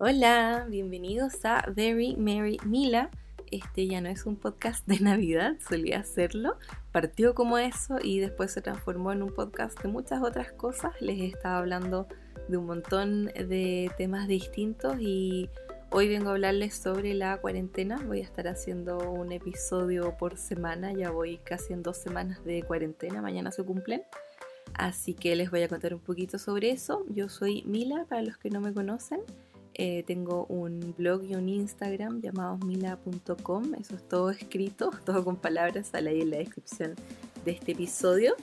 Hola, bienvenidos a Very Merry Mila. Este ya no es un podcast de Navidad, solía hacerlo. Partió como eso y después se transformó en un podcast de muchas otras cosas. Les estaba hablando de un montón de temas distintos y hoy vengo a hablarles sobre la cuarentena. Voy a estar haciendo un episodio por semana, ya voy casi en dos semanas de cuarentena, mañana se cumplen. Así que les voy a contar un poquito sobre eso. Yo soy Mila, para los que no me conocen. Eh, tengo un blog y un Instagram llamado mila.com. Eso es todo escrito, todo con palabras, sale ahí en la descripción de este episodio.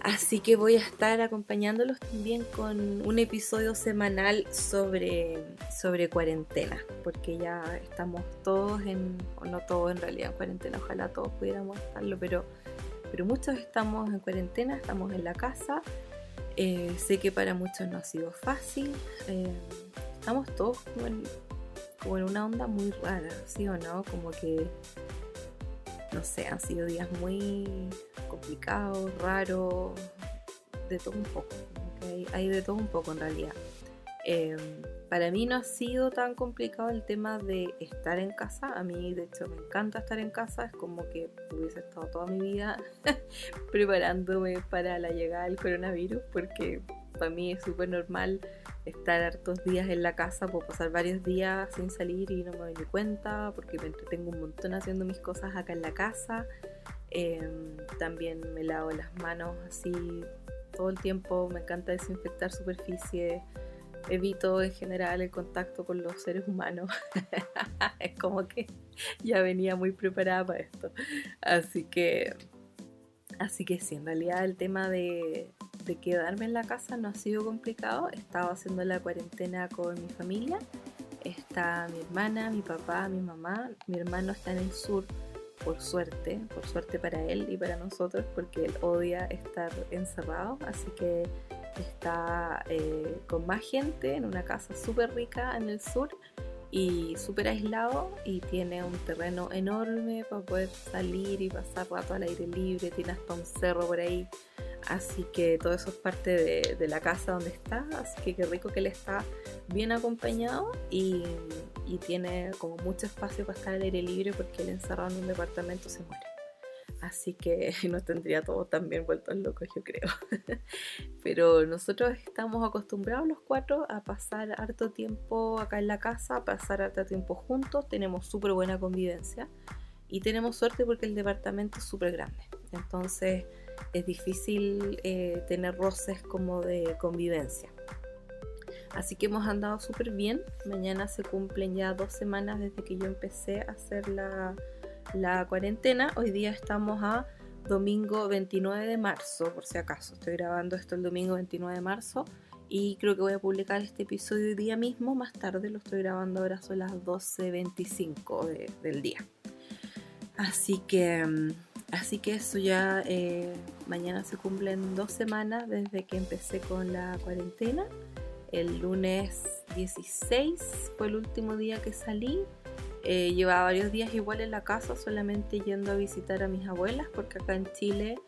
Así que voy a estar acompañándolos también con un episodio semanal sobre, sobre cuarentena, porque ya estamos todos en, o no todos en realidad en cuarentena, ojalá todos pudiéramos estarlo, pero, pero muchos estamos en cuarentena, estamos en la casa. Eh, sé que para muchos no ha sido fácil. Eh, estamos todos como en, una onda muy rara, ¿sí o no? Como que, no sé, han sido días muy complicados, raros, de todo un poco. Hay, de todo un poco en realidad. Em, para mí no ha sido tan complicado el tema de estar en casa. A mí, de hecho, me encanta estar en casa. Es como que hubiese estado toda mi vida preparándome para la llegada del coronavirus, porque para mí es súper normal estar hartos días en la casa, puedo pasar varios días sin salir y no me doy cuenta porque me entretengo un montón haciendo mis cosas acá en la casa. Em, también me lavo las manos así todo el tiempo, me encanta desinfectar superficies, evito en general el contacto con los seres humanos. es como que ya venía muy preparada para esto. Así que, así que sí, en realidad el tema de, de quedarme en la casa no ha sido complicado. He estado haciendo la cuarentena con mi familia. Está mi hermana, mi papá, mi mamá. Mi hermano está en el sur, por suerte, por suerte para él y para nosotros, porque él odia estar encerrado. Así que está eh, con más gente en una casa súper rica en el sur y súper aislado y tiene un terreno enorme para poder salir y pasar rato al aire libre, tiene hasta un cerro por ahí Así que todo eso es parte de, la casa donde está, así que qué rico que él está bien acompañado y, tiene como mucho espacio para estar al aire libre porque él encerrado en un departamento se muere. Así que nos tendría todo también vueltos locos, yo creo. Pero nosotros estamos acostumbrados los cuatro a pasar harto tiempo acá en la casa, a pasar harto tiempo juntos, tenemos súper buena convivencia y tenemos suerte porque el departamento es súper grande. Entonces es difícil eh, tener roces como de convivencia. Así que hemos andado súper bien. Mañana se cumplen ya dos semanas desde que yo empecé a hacer la, la cuarentena. Hoy día estamos a domingo 29 de marzo, por si acaso. Estoy grabando esto el domingo 29 de marzo y creo que voy a publicar este episodio hoy día mismo. Más tarde lo estoy grabando ahora son las 12.25 del día. Así que mm, Así que eso ya eh, mañana se cumplen dos semanas desde que empecé con la cuarentena. El lunes 16 fue el último día que salí. Eh, llevaba varios días igual en la casa, solamente yendo a visitar a mis abuelas, porque acá en Chile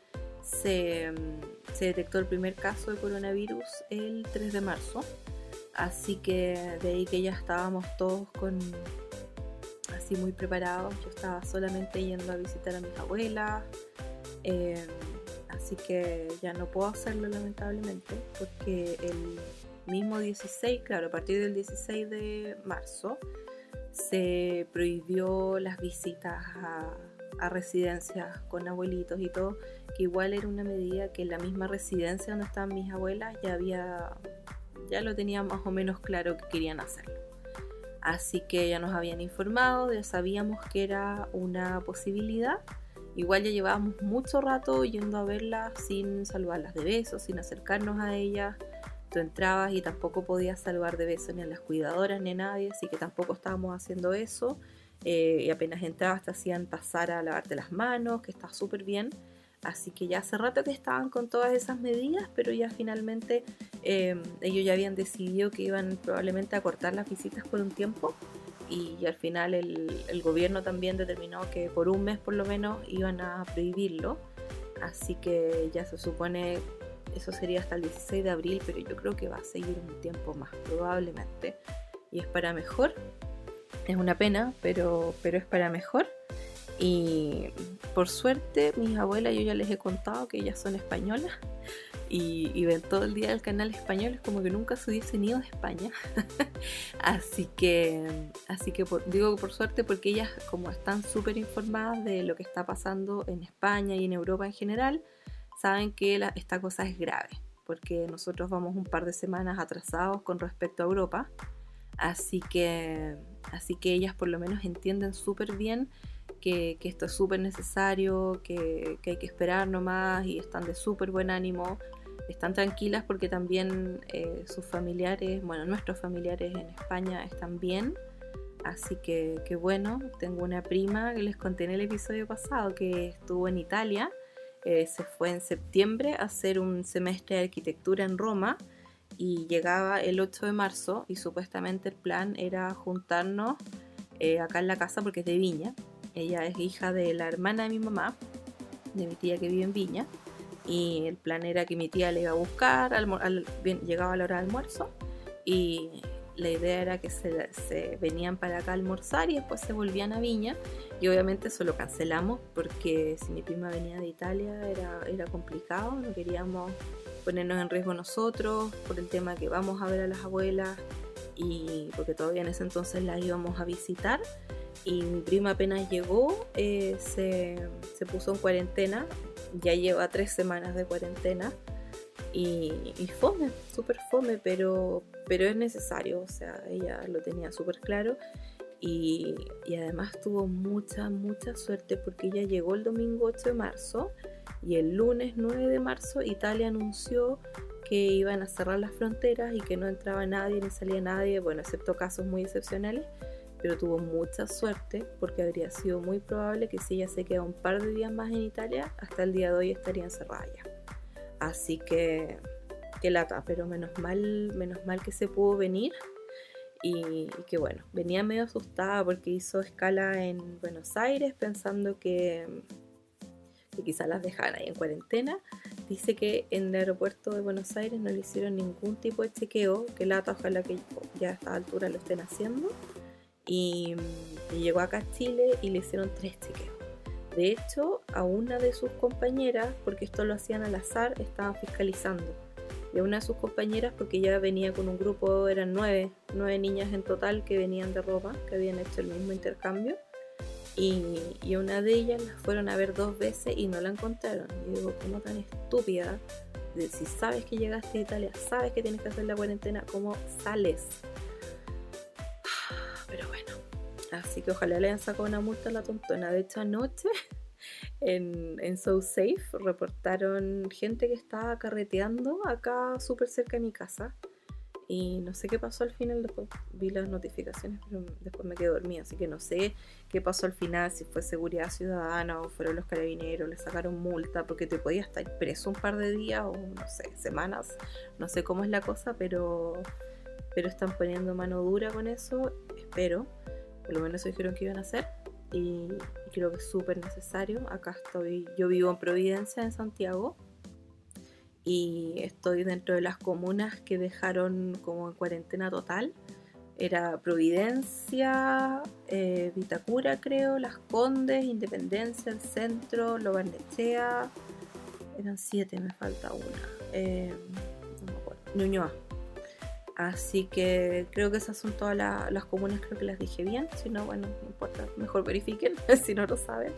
se, mm, se detectó el primer caso de coronavirus el 3 de marzo. Así que de ahí que ya estábamos todos con, así muy preparados. Yo estaba solamente yendo a visitar a mis abuelas. Em, así que ya no puedo hacerlo lamentablemente porque el mismo 16, claro, a partir del 16 de marzo se prohibió las visitas a, a residencias con abuelitos y todo, que igual era una medida que en la misma residencia donde estaban mis abuelas ya había, ya lo tenía más o menos claro que querían hacerlo. Así que ya nos habían informado, ya sabíamos que era una posibilidad. Igual ya llevábamos mucho rato yendo a verlas sin saludarlas de besos, sin acercarnos a ellas. Entrabas y tampoco podías saludar de besos ni a las cuidadoras ni a nadie, así que tampoco estábamos haciendo eso. Eh, y apenas entrabas te hacían pasar a lavarte las manos, que está súper bien. Así que ya hace rato que estaban con todas esas medidas, pero ya finalmente em, ellos ya habían decidido que iban probablemente a cortar las visitas por un tiempo y, al final el, gobierno también determinó que por un mes por lo menos iban a prohibirlo. Así que ya se supone, eso sería hasta el 16 de abril, pero yo creo que va a seguir un tiempo más probablemente. y es para mejor. Es una pena, pero, pero es para mejor. Y por suerte, mis abuelas, yo ya les he contado que ellas son españolas y, ven todo el día el canal español, es como que nunca se hubiesen ido de España. así que, así que digo por suerte porque ellas como están súper informadas de lo que está pasando en España y en Europa en general, saben que esta cosa es grave, porque nosotros vamos un par de semanas atrasados con respecto a Europa. Así que, así que ellas por lo menos entienden súper bien que, esto es súper necesario, que, hay que esperar nomás y están de súper buen ánimo. Están tranquilas porque también eh, sus familiares, bueno, nuestros familiares en España están bien. Así que, que, bueno, tengo una prima que les conté en el episodio pasado que estuvo en Italia. Eh, se fue en septiembre a hacer un semestre de arquitectura en Roma y llegaba el 8 de marzo y supuestamente el plan era juntarnos eh, acá en la casa porque es de Viña ella es hija de la hermana de mi mamá, de mi tía que vive en Viña. Y el plan era que mi tía le iba a buscar, al, llegaba la hora de almuerzo. Y la idea era que se, venían para acá a almorzar y después se volvían a Viña. Y obviamente eso lo cancelamos porque si mi prima venía de Italia era, era complicado, no queríamos ponernos en riesgo nosotros por el tema que vamos a ver a las abuelas y porque todavía en ese entonces las íbamos a visitar y mi prima apenas llegó, eh, se, puso en cuarentena, ya lleva tres semanas de cuarentena y, fome, súper fome, pero, pero es necesario, o sea, ella lo tenía súper claro y, y, además tuvo mucha, mucha suerte porque ella llegó el domingo 8 de marzo y el lunes 9 de marzo Italia anunció que iban a cerrar las fronteras y que no entraba nadie ni salía nadie, bueno, excepto casos muy excepcionales pero tuvo mucha suerte porque habría sido muy probable que si ella se queda un par de días más en Italia, hasta el día de hoy estaría encerrada ya. Así que, qué lata, pero menos mal, menos mal que se pudo venir y, que bueno, venía medio asustada porque hizo escala en Buenos Aires pensando que, que quizás las dejaran ahí en cuarentena. Dice que en el aeropuerto de Buenos Aires no le hicieron ningún tipo de chequeo, que lata, ojalá que ya a esta altura lo estén haciendo y, llegó acá a Chile y le hicieron tres chequeos. De hecho, a una de sus compañeras, porque esto lo hacían al azar, estaban fiscalizando. Y a una de sus compañeras, porque ya venía con un grupo, eran nueve, nueve niñas en total que venían de Roma, que habían hecho el mismo intercambio. Y, y una de ellas la fueron a ver dos veces y no la encontraron. Y digo, ¿cómo tan estúpida? Si sabes que llegaste a Italia, sabes que tienes que hacer la cuarentena, ¿cómo sales? Así que ojalá le hayan sacado una multa a la tontona. De hecho, anoche en, en So Safe reportaron gente que estaba carreteando acá súper cerca de mi casa. Y no sé qué pasó al final, después vi las notificaciones, pero después me quedé dormida, así que no sé qué pasó al final, si fue seguridad ciudadana o fueron los carabineros, le sacaron multa, porque te podía estar preso un par de días o no sé, semanas, no sé cómo es la cosa, pero, pero están poniendo mano dura con eso, espero por lo menos dijeron que iban a hacer y, creo que es súper necesario. Acá estoy, yo vivo en Providencia, en Santiago, y estoy dentro de las comunas que dejaron como en cuarentena total. Era Providencia, eh, Vitacura creo, Las Condes, Independencia, el centro, Lobarnechea. Eran siete, me falta una. Eh, no me acuerdo. Ñuñoa. Así que creo que esas son todas las comunas, creo que las dije bien. Si no, bueno, no importa, mejor verifiquen si no lo saben.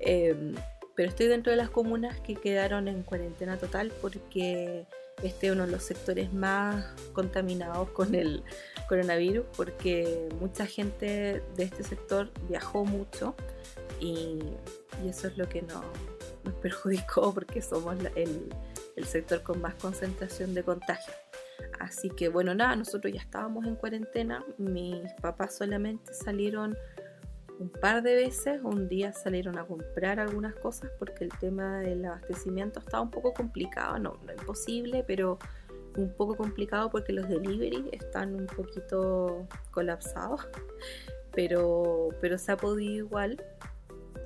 Em, pero estoy dentro de las comunas que quedaron en cuarentena total porque este es uno de los sectores más contaminados con el coronavirus porque mucha gente de este sector viajó mucho y, eso es lo que nos, perjudicó porque somos el, el sector con más concentración de contagios. Así que bueno, nada, nosotros ya estábamos en cuarentena. Mis papás solamente salieron un par de veces. Un día salieron a comprar algunas cosas porque el tema del abastecimiento estaba un poco complicado. No, no imposible, pero un poco complicado porque los delivery están un poquito colapsados. Pero, pero se ha podido igual.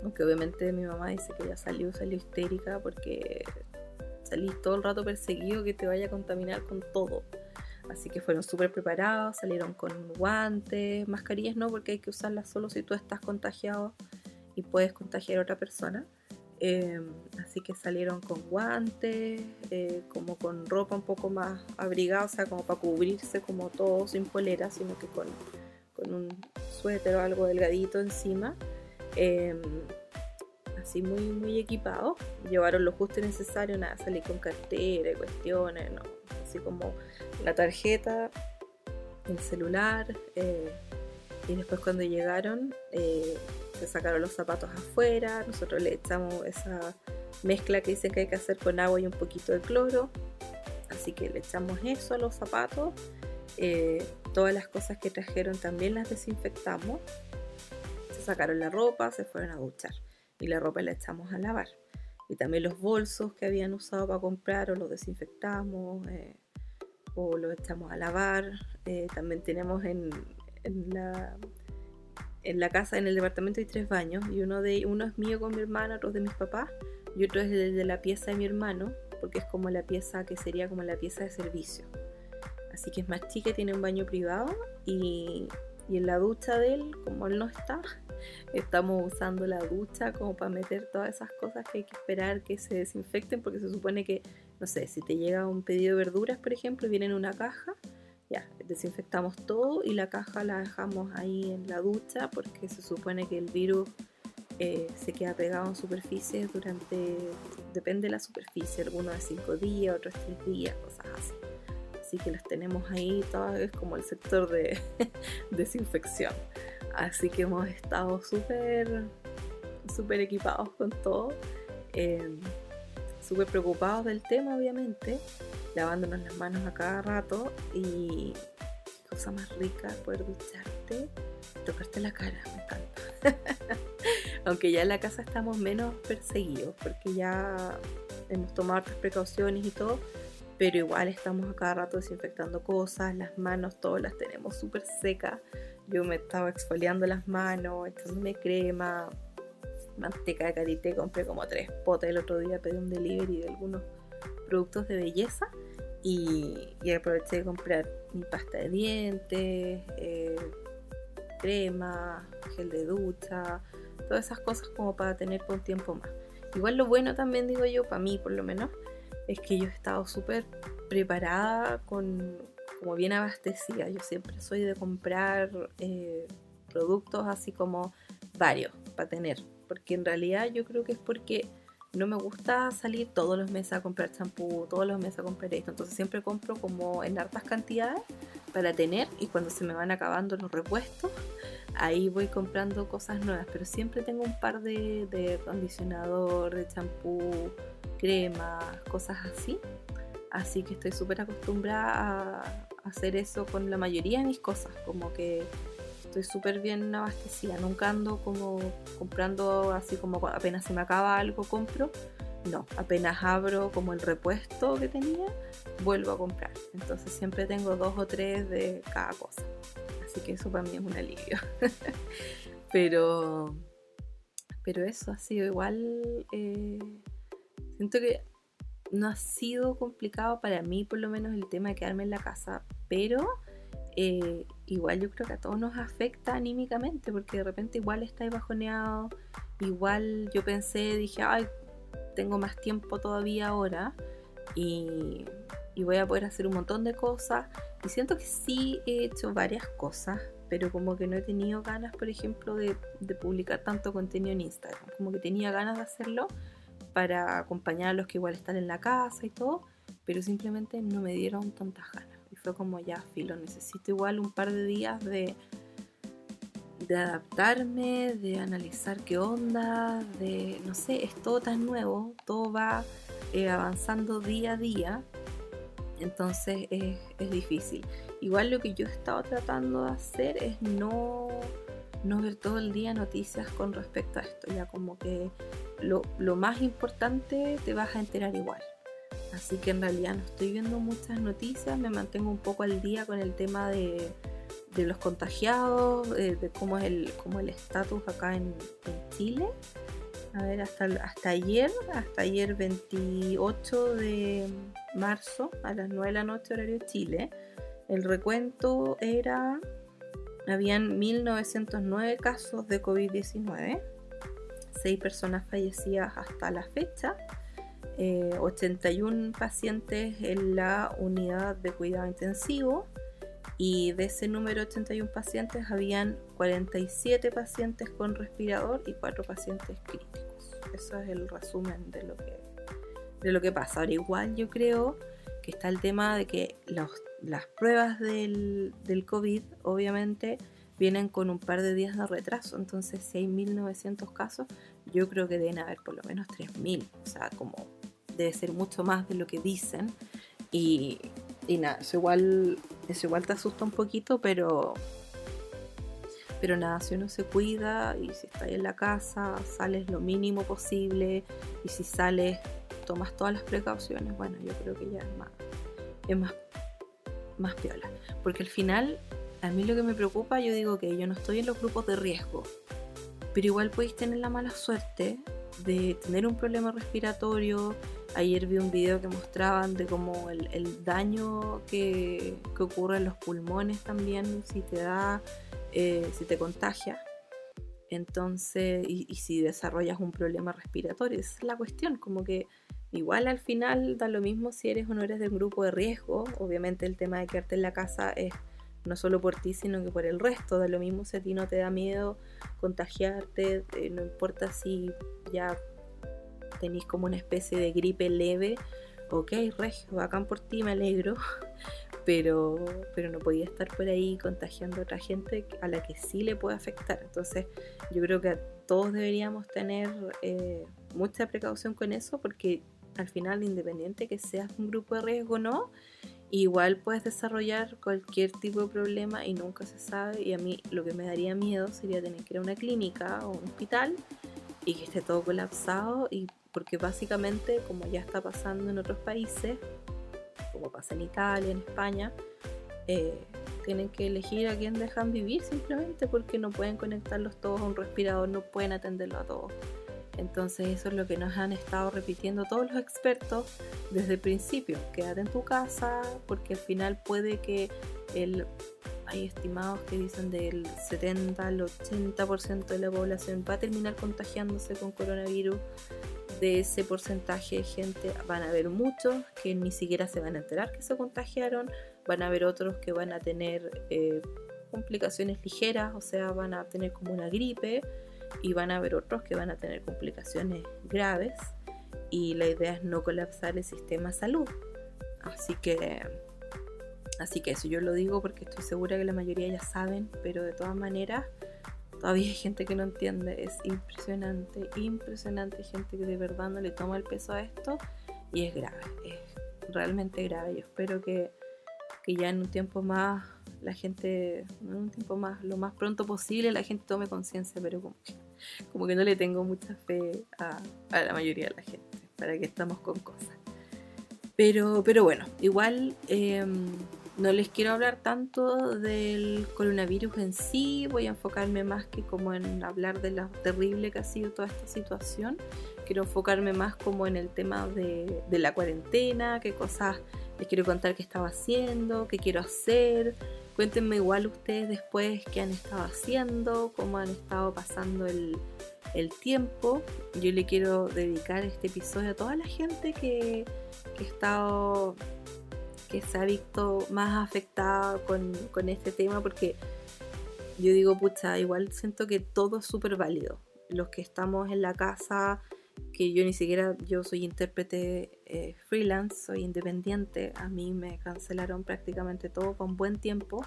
Aunque obviamente mi mamá dice que ya salió, salió histérica porque salís todo el rato perseguido que te vaya a contaminar con todo. Así que fueron súper preparados, salieron con guantes, mascarillas no, porque hay que usarlas solo si tú estás contagiado y puedes contagiar a otra persona. Em, así que salieron con guantes, eh, como con ropa un poco más abrigada, o sea, como para cubrirse como todo sin polera, sino que con, con un suéter o algo delgadito encima. Em, así muy, muy equipado. Llevaron lo justo y necesario, nada, salí con cartera y cuestiones, así como la tarjeta, el celular. Eh, y después cuando llegaron, eh, se sacaron los zapatos afuera, nosotros le echamos esa mezcla que dicen que hay que hacer con agua y un poquito de cloro. Así que le echamos eso a los zapatos. Eh, todas las cosas que trajeron también las desinfectamos. Se sacaron la ropa, se fueron a duchar y la ropa la echamos a lavar. Y también los bolsos que habían usado para comprar o los desinfectamos eh, o los echamos a lavar. Eh, también tenemos en, en la en la casa, en el departamento hay tres baños y uno de uno es mío con mi hermano, otro es de mis papás y otro es el de la pieza de mi hermano, porque es como la pieza que sería como la pieza de servicio. Así que es más chica, tiene un baño privado y, y en la ducha de él, como él no está, estamos usando la ducha como para meter todas esas cosas que hay que esperar que se desinfecten, porque se supone que, no sé, si te llega un pedido de verduras, por ejemplo, viene en una caja, ya, desinfectamos todo y la caja la dejamos ahí en la ducha porque se supone que el virus eh, se queda pegado en superficies durante, depende de la superficie, algunos de 5 días, otros 3 días, cosas así. Así que las tenemos ahí, todo es como el sector de desinfección. Así que hemos estado súper, súper equipados con todo. Eh, súper preocupados del tema, obviamente, lavándonos las manos a cada rato y cosa más rica poder ducharte, tocarte la cara, me encanta. Aunque ya en la casa estamos menos perseguidos porque ya hemos tomado otras precauciones y todo, pero igual estamos a cada rato desinfectando cosas, las manos todas las tenemos súper secas. Yo me estaba exfoliando las manos, echándome crema, manteca de karité, compré como tres potes el otro día, pedí un delivery de algunos productos de belleza y, aproveché de comprar mi pasta de dientes, eh, crema, gel de ducha, todas esas cosas como para tener por un tiempo más. Igual lo bueno también digo yo, para mí por lo menos, es que yo he estado súper preparada con como bien abastecida. Yo siempre soy de comprar eh, productos así como varios para tener porque en realidad yo creo que es porque no me gusta salir todos los meses a comprar champú, todos los meses a comprar esto, entonces siempre compro como en hartas cantidades para tener y cuando se me van acabando los repuestos, ahí voy comprando cosas nuevas, pero siempre tengo un par de, de acondicionador, de champú, crema, cosas así. Así que estoy súper acostumbrada a hacer eso con la mayoría de mis cosas, como que estoy súper bien abastecida, nunca ando como comprando así como apenas se me acaba algo compro, no, apenas abro como el repuesto que tenía, vuelvo a comprar, entonces siempre tengo dos o tres de cada cosa, así que eso para mí es un alivio, pero, pero eso ha sido igual, eh, siento que no ha sido complicado para mí por lo menos el tema de quedarme en la casa, pero eh, igual yo creo que a todos nos afecta anímicamente, porque de repente igual estáis bajoneado, igual yo pensé, dije, ay, tengo más tiempo todavía ahora y, voy a poder hacer un montón de cosas. Y siento que sí he hecho varias cosas, pero como que no he tenido ganas, por ejemplo, de, de publicar tanto contenido en Instagram. Como que tenía ganas de hacerlo para acompañar a los que igual están en la casa y todo, pero simplemente no me dieron tantas ganas fue como ya, filo, necesito igual un par de días de, de adaptarme, de analizar qué onda, de, no sé, es todo tan nuevo, todo va eh, avanzando día a día, entonces es, difícil. Igual lo que yo he estado tratando de hacer es no, no ver todo el día noticias con respecto a esto, ya como que lo, lo más importante te vas a enterar igual. Así que en realidad no estoy viendo muchas noticias, me mantengo un poco al día con el tema de, los contagiados, de, cómo es el cómo el estatus acá en, Chile. A ver, hasta, hasta ayer, hasta ayer 28 de marzo a las 9 de la noche horario Chile, el recuento era, habían 1909 casos de COVID-19, 6 personas fallecidas hasta la fecha, 81 eh, pacientes en la unidad de cuidado intensivo y de ese número de 81 pacientes habían 47 pacientes con respirador y 4 pacientes críticos. Eso es el resumen de lo que, de lo que pasa. Ahora igual yo creo que está el tema de que las pruebas del, del COVID obviamente vienen con un par de días de retraso. Entonces, si hay 1900 casos, yo creo que deben haber por lo menos 3000. O sea, como debe ser mucho más de lo que dicen. Y, y nada, eso igual, eso igual te asusta un poquito, pero, pero nada, si uno se cuida y si estás en la casa, sales lo mínimo posible y si sales, tomas todas las precauciones, bueno, yo creo que ya es más, es más, más piola. Porque al final, a mí lo que me preocupa, yo digo que yo no estoy en los grupos de riesgo, pero igual podéis tener la mala suerte de tener un problema respiratorio, Ayer vi un video que mostraban de cómo el, daño que, ocurre en los pulmones también si te da, eh, si te contagia. Entonces, y, si desarrollas un problema respiratorio, es la cuestión, como que igual al final da lo mismo si eres o no eres de un grupo de riesgo. Obviamente el tema de quedarte en la casa es no solo por ti, sino que por el resto. Da lo mismo si a ti no te da miedo contagiarte, eh, no importa si ya tenéis como una especie de gripe leve, ok, regio, bacán por ti, me alegro, pero, pero no podía estar por ahí contagiando a otra gente a la que sí le puede afectar. Entonces yo creo que todos deberíamos tener eh, mucha precaución con eso porque al final, independiente que seas un grupo de riesgo o no, igual puedes desarrollar cualquier tipo de problema y nunca se sabe. Y a mí lo que me daría miedo sería tener que ir a una clínica o un hospital y que esté todo colapsado y porque básicamente, como ya está pasando en otros países, como pasa en Italia, en España, eh, tienen que elegir a quién dejan vivir simplemente porque no pueden conectarlos todos a un respirador, no pueden atenderlo a todos. Entonces eso es lo que nos han estado repitiendo todos los expertos desde el principio. Quédate en tu casa porque al final puede que el, hay estimados que dicen del 70 al 80% de la población va a terminar contagiándose con coronavirus de ese porcentaje de gente van a haber muchos que ni siquiera se van a enterar que se contagiaron, van a haber otros que van a tener eh, complicaciones ligeras, o sea, van a tener como una gripe, y van a haber otros que van a tener complicaciones graves, y la idea es no colapsar el sistema de salud. Así que, así que eso yo lo digo porque estoy segura que la mayoría ya saben, pero de todas maneras Todavía hay gente que no entiende, es impresionante, impresionante gente que de verdad no le toma el peso a esto y es grave, es realmente grave. Yo espero que, ya en un tiempo más la gente, en un tiempo más, lo más pronto posible, la gente tome conciencia, pero como que, como que no le tengo mucha fe a, la mayoría de la gente, para que estamos con cosas. Pero, pero bueno, igual em, no les quiero hablar tanto del coronavirus en sí, voy a enfocarme más que como en hablar de lo terrible que ha sido toda esta situación. Quiero enfocarme más como en el tema de, la cuarentena, qué cosas les quiero contar que estaba haciendo, qué quiero hacer. Cuéntenme igual ustedes después qué han estado haciendo, cómo han estado pasando el, tiempo. Yo le quiero dedicar este episodio a toda la gente que, que ha estado que se ha visto más afectada con, este tema porque yo digo, pucha, igual siento que todo es súper válido. Los que estamos en la casa, que yo ni siquiera, yo soy intérprete eh, freelance, soy independiente, a mí me cancelaron prácticamente todo con buen tiempo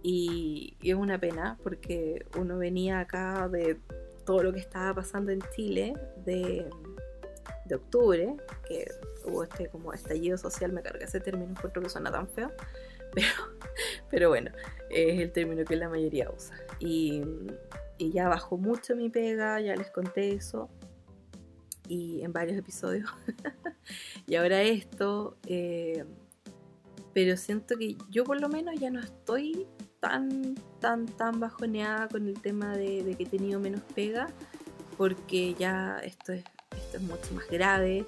y, y es una pena porque uno venía acá de todo lo que estaba pasando en Chile, de de octubre, que hubo este como estallido social, me carga ese término, encuentro que suena tan feo, pero, pero bueno, es el término que la mayoría usa. Y, ya bajó mucho mi pega, ya les conté eso, y en varios episodios. y ahora esto, eh, pero siento que yo por lo menos ya no estoy tan, tan, tan bajoneada con el tema de, de que he tenido menos pega, porque ya esto es esto es mucho más grave,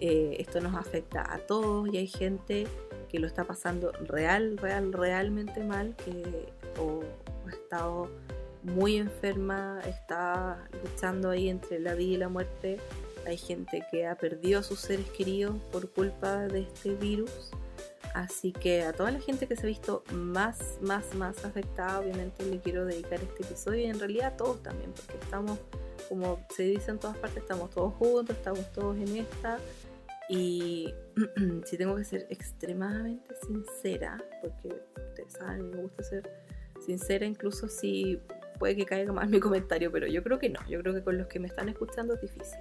eh, esto nos afecta a todos y hay gente que lo está pasando real, real, realmente mal, que o, ha estado muy enferma, está luchando ahí entre la vida y la muerte. Hay gente que ha perdido a sus seres queridos por culpa de este virus. Así que a toda la gente que se ha visto más, más, más afectada, obviamente le quiero dedicar este episodio y en realidad a todos también, porque estamos, como se dice en todas partes, estamos todos juntos, estamos todos en esta. Y si tengo que ser extremadamente sincera, porque ustedes saben, me gusta ser sincera, incluso si puede que caiga mal mi comentario, pero yo creo que no, yo creo que con los que me están escuchando es difícil.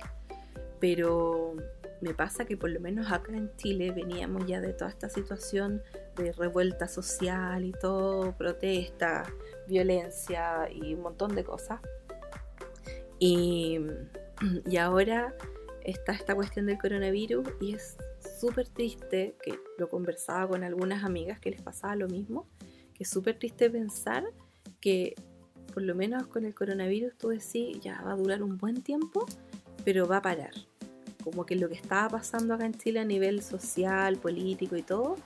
Pero me pasa que por lo menos acá en Chile veníamos ya de toda esta situación de revuelta social y todo, protesta, violencia y un montón de cosas. Y, y ahora está esta cuestión del coronavirus y es súper triste, que lo conversaba con algunas amigas que les pasaba lo mismo, que es súper triste pensar que por lo menos con el coronavirus tú decís, ya va a durar un buen tiempo, pero va a parar. Como que lo que estaba pasando acá en Chile a nivel social, político y todo,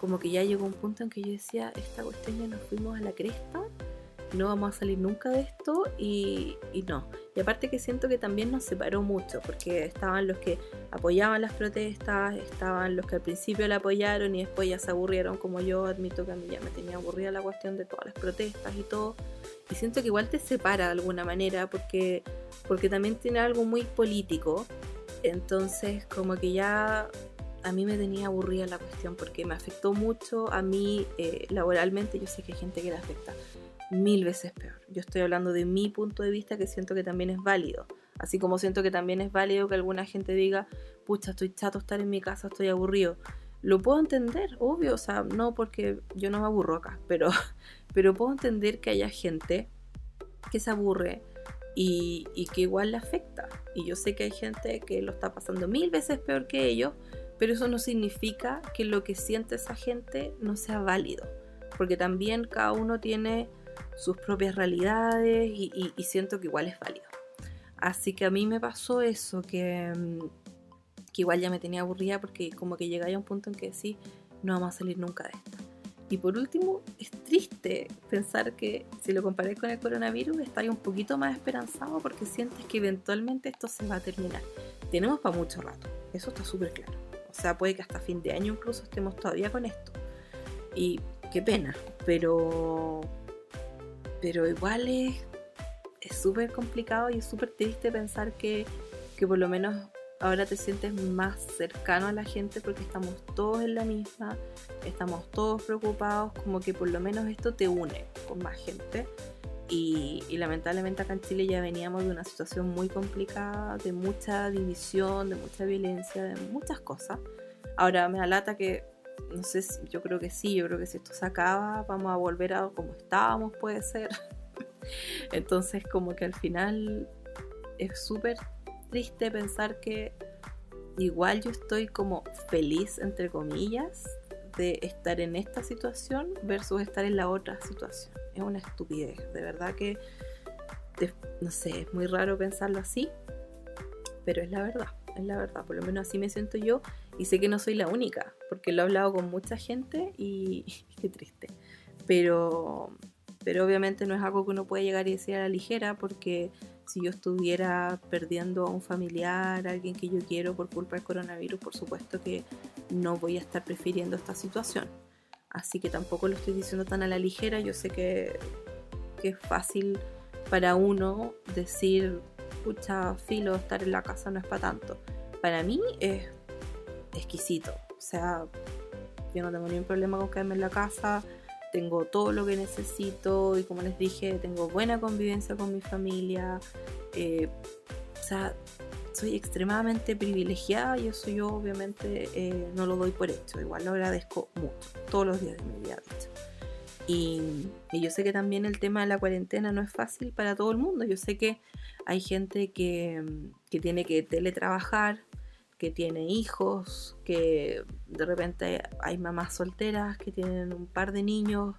como que ya llegó un punto en que yo decía, esta cuestión ya nos fuimos a la cresta no vamos a salir nunca de esto y, no. Y aparte que siento que también nos separó mucho, porque estaban los que apoyaban las protestas, estaban los que al principio la apoyaron y después ya se aburrieron, como yo admito que a mí ya me tenía aburrida la cuestión de todas las protestas y todo. Y siento que igual te separa de alguna manera, porque, porque también tiene algo muy político. Entonces como que ya a mí me tenía aburrida la cuestión porque me afectó mucho a mí eh, laboralmente. Yo sé que hay gente que le afecta, mil veces peor. Yo estoy hablando de mi punto de vista que siento que también es válido. Así como siento que también es válido que alguna gente diga, pucha, estoy chato estar en mi casa, estoy aburrido. Lo puedo entender, obvio, o sea, no porque yo no me aburro acá, pero, pero puedo entender que haya gente que se aburre y, y que igual le afecta. Y yo sé que hay gente que lo está pasando mil veces peor que ellos, pero eso no significa que lo que siente esa gente no sea válido, porque también cada uno tiene sus propias realidades y, siento que igual es válido. Así que a mí me pasó eso, que, mm, que igual ya me tenía aburrida porque como que llega a un punto en que sí, no vamos a salir nunca de esto. Y por último, es triste pensar que si lo comparáis con el coronavirus, estáis un poquito más esperanzado porque sientes que eventualmente esto se va a terminar. Tenemos para mucho rato, eso está súper claro. O sea, puede que hasta fin de año incluso estemos todavía con esto. Y qué pena, pero pero igual es súper complicado y es súper triste pensar que, que por lo menos ahora te sientes más cercano a la gente porque estamos todos en la misma, estamos todos preocupados, como que por lo menos esto te une con más gente. Y, lamentablemente acá en Chile ya veníamos de una situación muy complicada, de mucha división, de mucha violencia, de muchas cosas. Ahora me alata que no sé, si, yo creo que sí, yo creo que si esto se acaba, vamos a volver a como estábamos, puede ser. Entonces, como que al final es súper triste pensar que igual yo estoy como feliz, entre comillas, de estar en esta situación versus estar en la otra situación. Es una estupidez, de verdad que, no sé, es muy raro pensarlo así, pero es la verdad, es la verdad, por lo menos así me siento yo y sé que no soy la única, porque lo he hablado con mucha gente y, qué triste. Pero, pero obviamente no es algo que uno puede llegar y decir a la ligera, porque si yo estuviera perdiendo a un familiar, a alguien que yo quiero por culpa del coronavirus, por supuesto que no voy a estar prefiriendo esta situación. Así que tampoco lo estoy diciendo tan a la ligera. Yo sé que, que es fácil para uno decir, pucha, filo, estar en la casa no es para tanto. Para mí es exquisito. O sea, yo no tengo ningún problema con quedarme en la casa, tengo todo lo que necesito y como les dije, tengo buena convivencia con mi familia. Eh, o sea, soy extremadamente privilegiada y eso yo obviamente eh, no lo doy por hecho. Igual lo agradezco mucho, todos los días de mi vida, Y, y, yo sé que también el tema de la cuarentena no es fácil para todo el mundo. Yo sé que hay gente que, que tiene que teletrabajar, que tiene hijos, que de repente hay mamás solteras que tienen un par de niños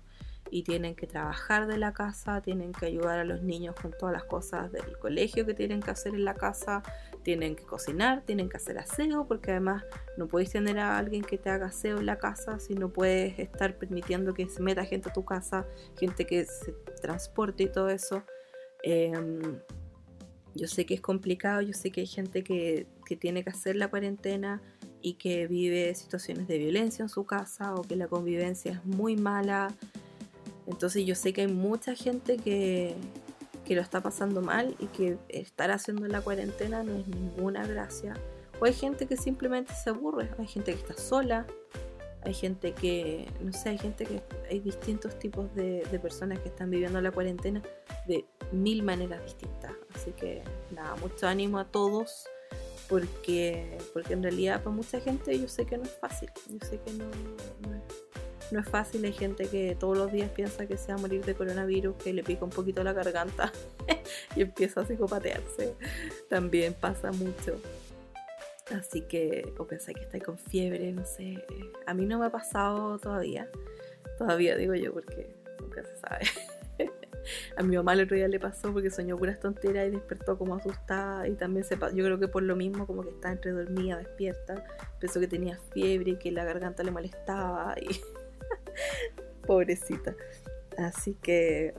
y tienen que trabajar de la casa, tienen que ayudar a los niños con todas las cosas del colegio que tienen que hacer en la casa, tienen que cocinar, tienen que hacer aseo, porque además no puedes tener a alguien que te haga aseo en la casa si no puedes estar permitiendo que se meta gente a tu casa, gente que se transporte y todo eso. Em, yo sé que es complicado, yo sé que hay gente que, que tiene que hacer la cuarentena y que vive situaciones de violencia en su casa o que la convivencia es muy mala entonces yo sé que hay mucha gente que, lo está pasando mal y que estar haciendo la cuarentena no es ninguna gracia. O hay gente que simplemente se aburre, hay gente que está sola, hay gente que, no sé, hay gente que, hay distintos tipos de, personas que están viviendo la cuarentena de mil maneras distintas. Así que nada, mucho ánimo a todos porque, porque en realidad para mucha gente yo sé que no es fácil, yo sé que no, no es fácil, hay gente que todos los días piensa que se va a morir de coronavirus, que le pica un poquito la garganta y empieza a psicopatearse. También pasa mucho. Así que, o pensé que está con fiebre, no sé. A mí no me ha pasado todavía. Todavía digo yo, porque nunca se sabe. a mi mamá el otro día le pasó porque soñó puras tonteras y despertó como asustada. Y también se Yo creo que por lo mismo, como que estaba entre dormida, despierta. Pensó que tenía fiebre y que la garganta le molestaba. Y Pobrecita. Así que,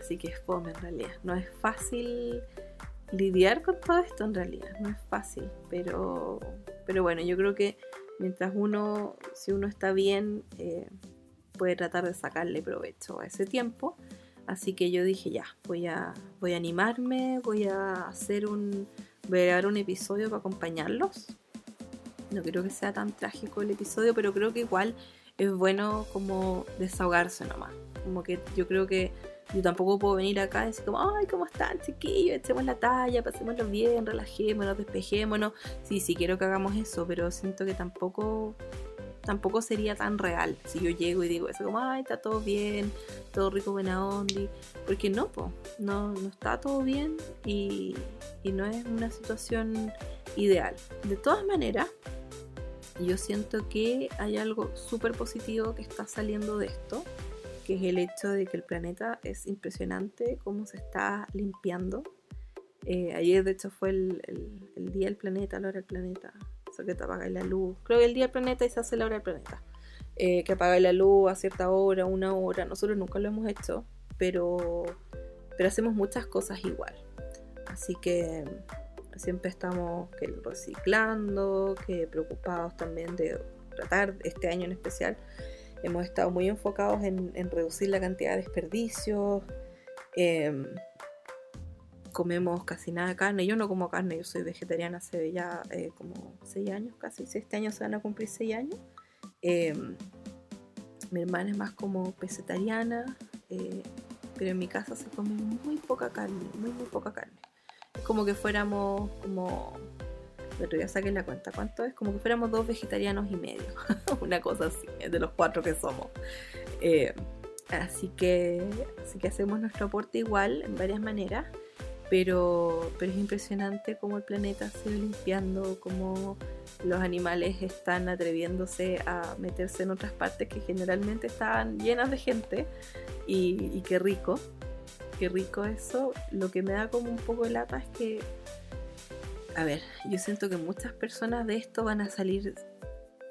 así que es fome en realidad. No es fácil lidiar con todo esto en realidad. No es fácil. Pero, pero bueno, yo creo que mientras uno, si uno está bien, eh, puede tratar de sacarle provecho a ese tiempo. Así que yo dije, ya, voy a, voy a animarme, voy a hacer un, voy a grabar un episodio para acompañarlos. No creo que sea tan trágico el episodio, pero creo que igual es bueno como desahogarse nomás. Como que yo creo que yo tampoco puedo venir acá y decir como, ay, ¿cómo están chiquillos? Echemos la talla, pasémoslo bien, relajémonos, despejémonos. Sí, sí quiero que hagamos eso, pero siento que tampoco tampoco sería tan real si yo llego y digo eso como, ay, está todo bien, todo rico, buena onda. Porque no, po, no, no está todo bien y, no es una situación ideal. De todas maneras, yo siento que hay algo súper positivo que está saliendo de esto, que es el hecho de que el planeta es impresionante cómo se está limpiando. Eh, ayer de hecho fue el, día del planeta, la hora del planeta, que te apaga la luz. Creo que el día del planeta y se hace la hora del planeta. Eh, que apaga la luz a cierta hora, una hora. Nosotros nunca lo hemos hecho, pero, pero hacemos muchas cosas igual. Así que siempre estamos que reciclando, que preocupados también de tratar, este año en especial, hemos estado muy enfocados en, reducir la cantidad de desperdicios. Em, comemos casi nada de carne. Yo no como carne, yo soy vegetariana hace ya eh, como 6 años casi. Este año se van a cumplir 6 años. Em, mi hermana es más como pesetariana, eh, pero en mi casa se come muy poca carne, muy, muy poca carne como que fuéramos como... Pero ya saqué la cuenta, ¿cuánto es? Como que fuéramos dos vegetarianos y medio. Una cosa así, de los cuatro que somos. Eh, así, que, así que hacemos nuestro aporte igual, en varias maneras. Pero, pero es impresionante cómo el planeta se va limpiando, cómo los animales están atreviéndose a meterse en otras partes que generalmente estaban llenas de gente y, y qué rico qué rico eso. Lo que me da como un poco de lata es que, a ver, yo siento que muchas personas de esto van a salir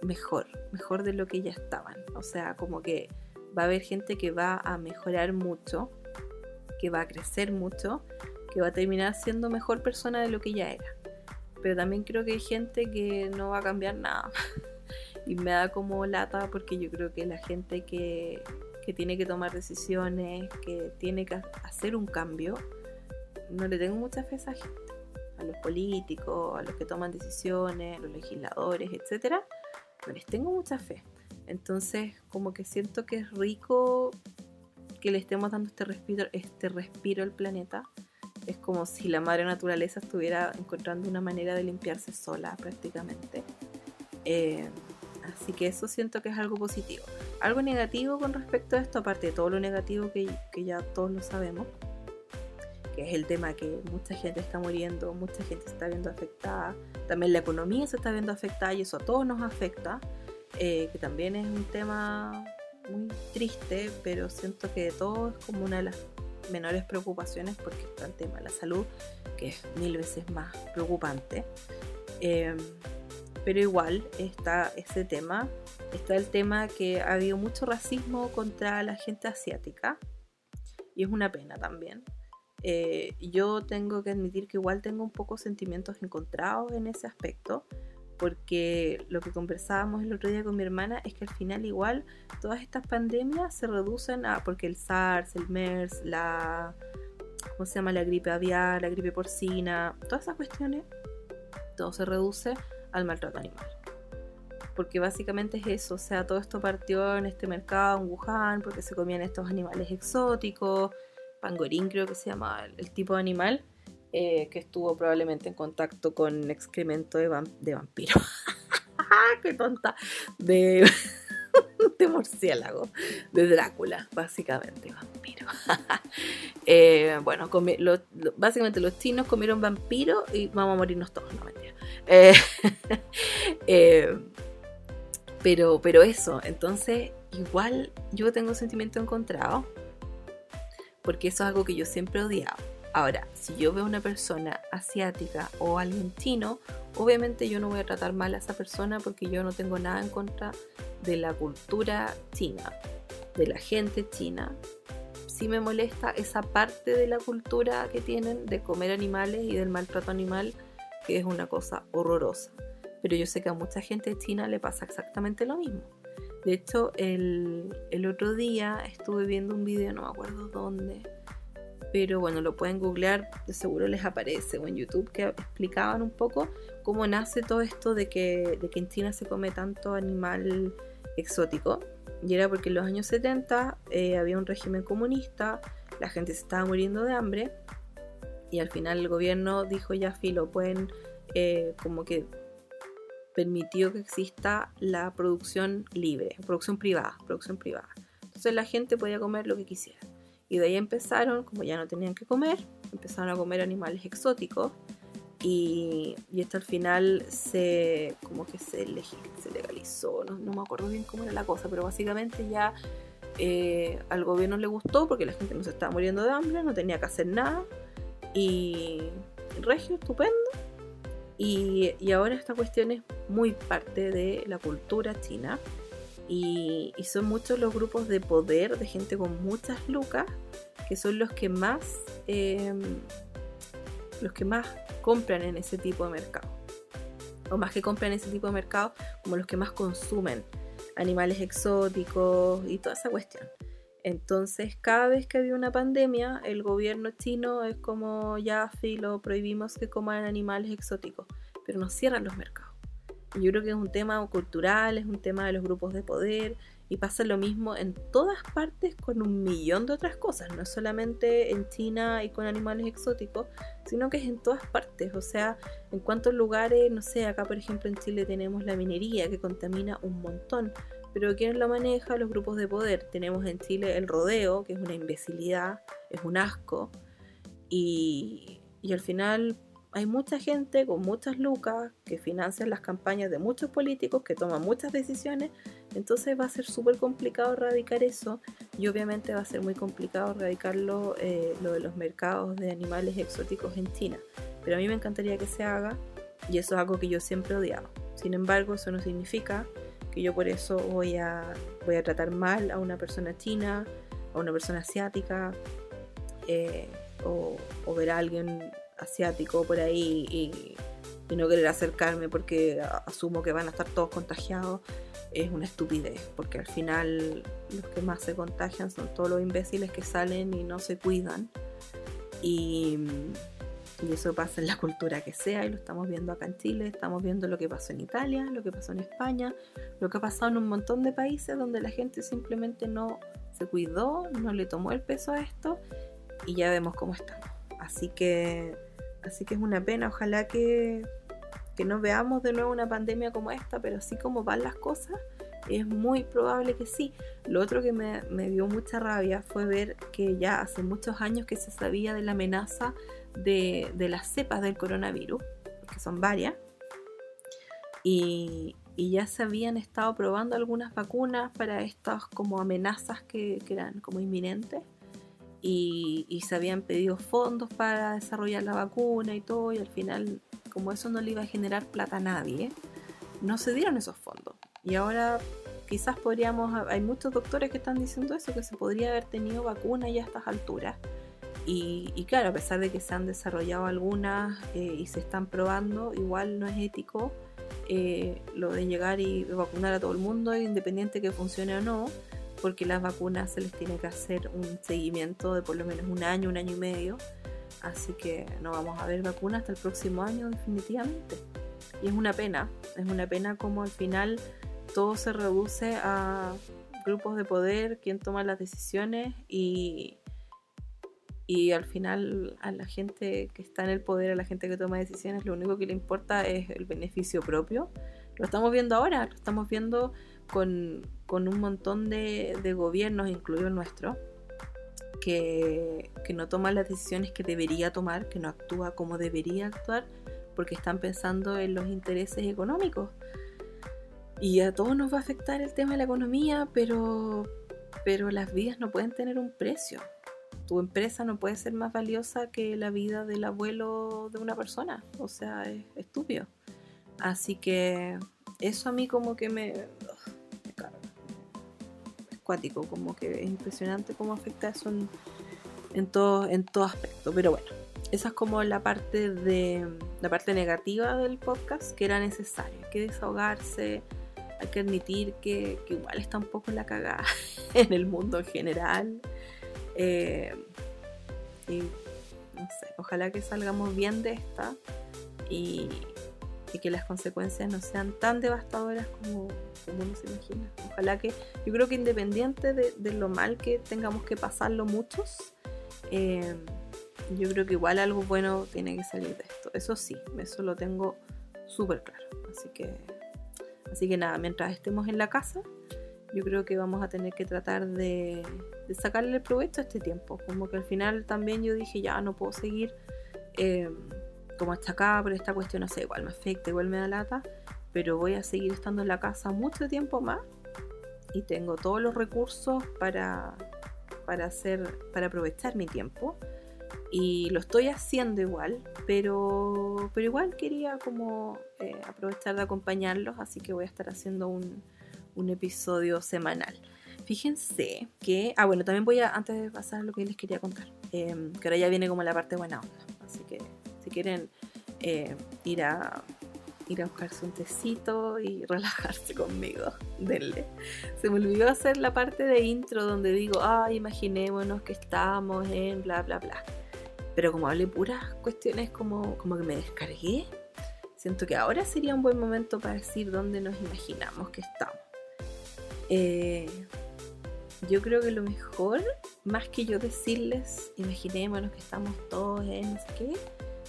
mejor, mejor de lo que ya estaban. O sea, como que va a haber gente que va a mejorar mucho, que va a crecer mucho, que va a terminar siendo mejor persona de lo que ya era. Pero también creo que hay gente que no va a cambiar nada. y me da como lata porque yo creo que la gente que, que tiene que tomar decisiones, que tiene que hacer un cambio, no le tengo mucha fe a esa gente, a los políticos, a los que toman decisiones, a los legisladores, etcétera, no les tengo mucha fe. Entonces, como que siento que es rico que le estemos dando este respiro, este respiro al planeta. Es como si la madre naturaleza estuviera encontrando una manera de limpiarse sola prácticamente. Eh, Así que eso siento que es algo positivo. Algo negativo con respecto a esto, aparte de todo lo negativo que, ya todos lo sabemos, que es el tema que mucha gente está muriendo, mucha gente se está viendo afectada, también la economía se está viendo afectada y eso a todos nos afecta, eh, que también es un tema muy triste, pero siento que todo es como una de las menores preocupaciones porque está el tema de la salud, que es mil veces más preocupante. Em, pero igual está ese tema, está el tema que ha habido mucho racismo contra la gente asiática y es una pena también. Eh, yo tengo que admitir que igual tengo un poco sentimientos encontrados en ese aspecto, porque lo que conversábamos el otro día con mi hermana es que al final igual todas estas pandemias se reducen a, porque el SARS, el MERS, la, ¿cómo se llama? La gripe aviar, la gripe porcina, todas esas cuestiones, todo se reduce al maltrato animal. Porque básicamente es eso, o sea, todo esto partió en este mercado en Wuhan porque se comían estos animales exóticos, pangorín creo que se llama el, tipo de animal, eh, que estuvo probablemente en contacto con excremento de, de vampiro. ¡Qué tonta! De, de murciélago, de Drácula, básicamente, vampiro. Eh, bueno, básicamente los chinos comieron vampiro y vamos a morirnos todos, no mentira. Eh, pero, pero eso, entonces igual yo tengo sentimiento encontrado porque eso es algo que yo siempre he odiado. Ahora, si yo veo una persona asiática o alguien chino, obviamente yo no voy a tratar mal a esa persona porque yo no tengo nada en contra de la cultura china, de la gente china. Sí me molesta esa parte de la cultura que tienen de comer animales y del maltrato animal, que es una cosa horrorosa. Pero yo sé que a mucha gente China le pasa exactamente lo mismo. De hecho, el, otro día estuve viendo un video, no me acuerdo dónde, pero bueno, lo pueden googlear, de seguro les aparece, o en YouTube, que explicaban un poco cómo nace todo esto de que, de que en China se come tanto animal exótico. Y era porque en los años 70 eh, había un régimen comunista, la gente se estaba muriendo de hambre, y al final el gobierno dijo ya filo, pueden eh, como que permitió que exista la producción libre, producción privada, producción privada. Entonces la gente podía comer lo que quisiera. Y de ahí empezaron, como ya no tenían que comer, empezaron a comer animales exóticos y, y esto al final se como que se, legalizó, no, me acuerdo bien cómo era la cosa, pero básicamente ya eh, al gobierno le gustó porque la gente no se estaba muriendo de hambre, no tenía que hacer nada y regio, estupendo. Y, ahora esta cuestión es muy parte de la cultura china y, son muchos los grupos de poder de gente con muchas lucas que son los que más em, los que más compran en ese tipo de mercado o más que compran en ese tipo de mercado como los que más consumen animales exóticos y toda esa cuestión entonces, cada vez que había una pandemia, el gobierno chino es como ya lo prohibimos que coman animales exóticos, pero nos cierran los mercados. Yo creo que es un tema cultural, es un tema de los grupos de poder y pasa lo mismo en todas partes con un millón de otras cosas, no solamente en China y con animales exóticos, sino que es en todas partes. O sea, en cuántos lugares, no sé, acá por ejemplo en Chile tenemos la minería que contamina un montón pero ¿quién lo maneja? Los grupos de poder. Tenemos en Chile el rodeo, que es una imbecilidad, es un asco. Y, al final hay mucha gente con muchas lucas que financian las campañas de muchos políticos que toman muchas decisiones. Entonces va a ser súper complicado erradicar eso. Y obviamente va a ser muy complicado erradicarlo eh, lo de los mercados de animales exóticos en China. Pero a mí me encantaría que se haga. Y eso es algo que yo siempre he odiado. Sin embargo, eso no significa yo por eso voy a tratar mal a una persona china, a una persona asiática, eh, o, ver a alguien asiático por ahí y, no querer acercarme porque asumo que van a estar todos contagiados, es una estupidez, porque al final los que más se contagian son todos los imbéciles que salen y no se cuidan. Y y eso pasa en la cultura que sea, y lo estamos viendo acá en Chile, estamos viendo lo que pasó en Italia, lo que pasó en España, lo que ha pasado en un montón de países donde la gente simplemente no se cuidó, no le tomó el peso a esto, y ya vemos cómo estamos. Así que, así que es una pena, ojalá que, que no veamos de nuevo una pandemia como esta, pero así como van las cosas, es muy probable que sí. Lo otro que me, me, dio mucha rabia fue ver que ya hace muchos años que se sabía de la amenaza de, las cepas del coronavirus, que son varias, y, y ya se habían estado probando algunas vacunas para estas como amenazas que, eran como inminentes y, se habían pedido fondos para desarrollar la vacuna y todo y al final como eso no le iba a generar plata a nadie, no se dieron esos fondos. Y ahora quizás podríamos, hay muchos doctores que están diciendo eso, que se podría haber tenido vacuna ya a estas alturas. Y, claro, a pesar de que se han desarrollado algunas eh, y se están probando, igual no es ético eh, lo de llegar y vacunar a todo el mundo, independiente que funcione o no, porque las vacunas se les tiene que hacer un seguimiento de por lo menos un año, un año y medio. Así que no vamos a ver vacunas hasta el próximo año definitivamente. Y es una pena, es una pena como al final todo se reduce a grupos de poder, quién toma las decisiones y, y al final a la gente que está en el poder, a la gente que toma decisiones, lo único que le importa es el beneficio propio. Lo estamos viendo ahora, lo estamos viendo con, un montón de, gobiernos, incluido el nuestro, que, que no toma las decisiones que debería tomar, que no actúa como debería actuar, porque están pensando en los intereses económicos. Y a todos nos va a afectar el tema de la economía, pero, pero las vidas no pueden tener un precio. Tu empresa no puede ser más valiosa que la vida del abuelo de una persona. O sea, es estúpido. Así que eso a mí como que me... como que es impresionante cómo afecta eso en, en, todo, en todo aspecto. Pero bueno, esa es como la parte de la parte negativa del podcast que era necesaria, que desahogarse, hay que admitir que, igual está un poco la cagada en el mundo en general. Eh, y no sé, ojalá que salgamos bien de esta y, que las consecuencias no sean tan devastadoras como, uno se imagina. Ojalá que, yo creo que independiente de, lo mal que tengamos que pasarlo muchos, eh, yo creo que igual algo bueno tiene que salir de esto. Eso sí, eso lo tengo súper claro. Así que Así que nada, mientras estemos en la casa, yo creo que vamos a tener que tratar de, sacarle el provecho a este tiempo. Como que al final también yo dije, ya no puedo seguir eh, como hasta acá, pero esta cuestión no sé, igual me afecta, igual me da lata, pero voy a seguir estando en la casa mucho tiempo más y tengo todos los recursos para, para hacer, para aprovechar mi tiempo y lo estoy haciendo igual, pero, pero igual quería como eh, aprovechar de acompañarlos, así que voy a estar haciendo un, un, episodio semanal. Fíjense que, ah bueno, también voy a, antes de pasar lo que les quería contar, em, que ahora ya viene como la parte buena onda, así que si quieren eh, ir a ir a buscarse un tecito y relajarse conmigo. Denle. Se me olvidó hacer la parte de intro donde digo, ay, imaginémonos que estamos en bla, bla, bla. Pero como hablé puras cuestiones como, como que me descargué, siento que ahora sería un buen momento para decir dónde nos imaginamos que estamos. Eh, yo creo que lo mejor, más que yo decirles, imaginémonos que estamos todos en qué,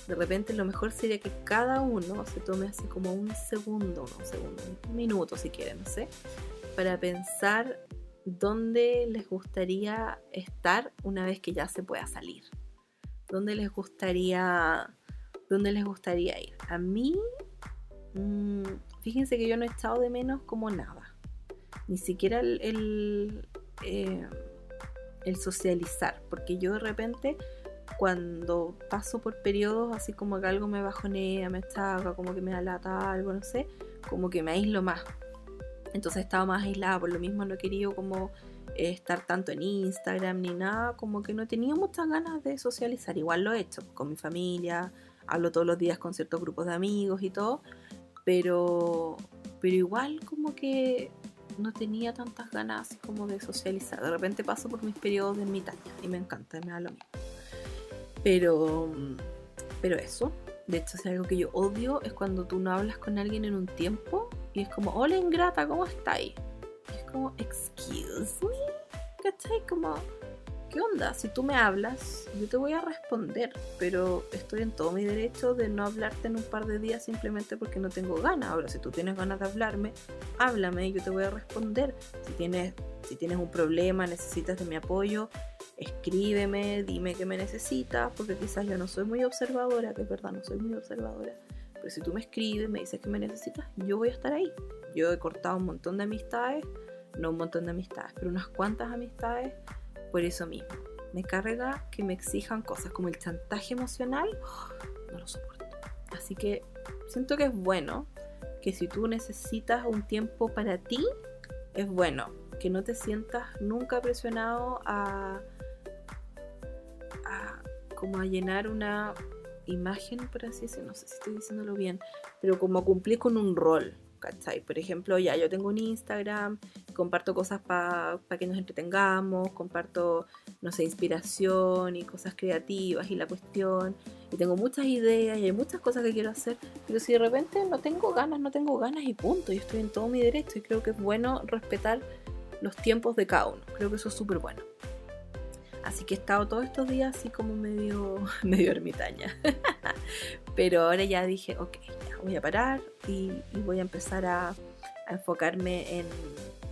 de repente lo mejor sería que cada uno se tome así como un segundo, un segundo, un minuto si quieren, no sé, para pensar dónde les gustaría estar una vez que ya se pueda salir. ¿Dónde les gustaría, dónde les gustaría ir? A mí, mm, fíjense que yo no he estado de menos como nada. Ni siquiera el, eh, el, socializar. Porque yo de repente, cuando paso por periodos así como que algo me bajonea, me estaca, como que me alata algo, no sé, como que me aíslo más. Entonces he estado más aislada, por lo mismo no he querido como estar tanto en Instagram ni nada, como que no tenía muchas ganas de socializar. Igual lo he hecho con mi familia, hablo todos los días con ciertos grupos de amigos y todo, pero, pero igual como que no tenía tantas ganas como de socializar. De repente paso por mis periodos de mitad y me encanta, me da lo mismo. Pero, pero eso, de hecho, es algo que yo odio es cuando tú no hablas con alguien en un tiempo y es como, hola ingrata, ¿cómo estáis? es como, excuse me, ¿cachai? Como, ¿qué onda? Si tú me hablas, yo te voy a responder, pero estoy en todo mi derecho de no hablarte en un par de días simplemente porque no tengo ganas. Ahora, si tú tienes ganas de hablarme, háblame y yo te voy a responder. Si tienes, si tienes un problema, necesitas de mi apoyo, escríbeme, dime que me necesitas, porque quizás yo no soy muy observadora, que es verdad, no soy muy observadora. Pero si tú me escribes, me dices que me necesitas, yo voy a estar ahí. Yo he cortado un montón de amistades, no un montón de amistades, pero unas cuantas amistades por eso mismo. Me carga que me exijan cosas como el chantaje emocional, no lo soporto. Así que siento que es bueno que si tú necesitas un tiempo para ti, es bueno que no te sientas nunca presionado a, a como a llenar una imagen, por así decirlo, no sé si estoy diciéndolo bien, pero como a cumplir con un rol. ¿cachai? Por ejemplo, ya yo tengo un Instagram, comparto cosas para que nos entretengamos, comparto, no sé, inspiración y cosas creativas y la cuestión, y tengo muchas ideas y hay muchas cosas que quiero hacer, pero si de repente no tengo ganas, no tengo ganas y punto, yo estoy en todo mi derecho y creo que es bueno respetar los tiempos de cada uno, creo que eso es súper bueno. Así que he estado todos estos días así como medio, medio ermitaña. Pero ahora ya dije, ok, voy a parar y, voy a empezar a, enfocarme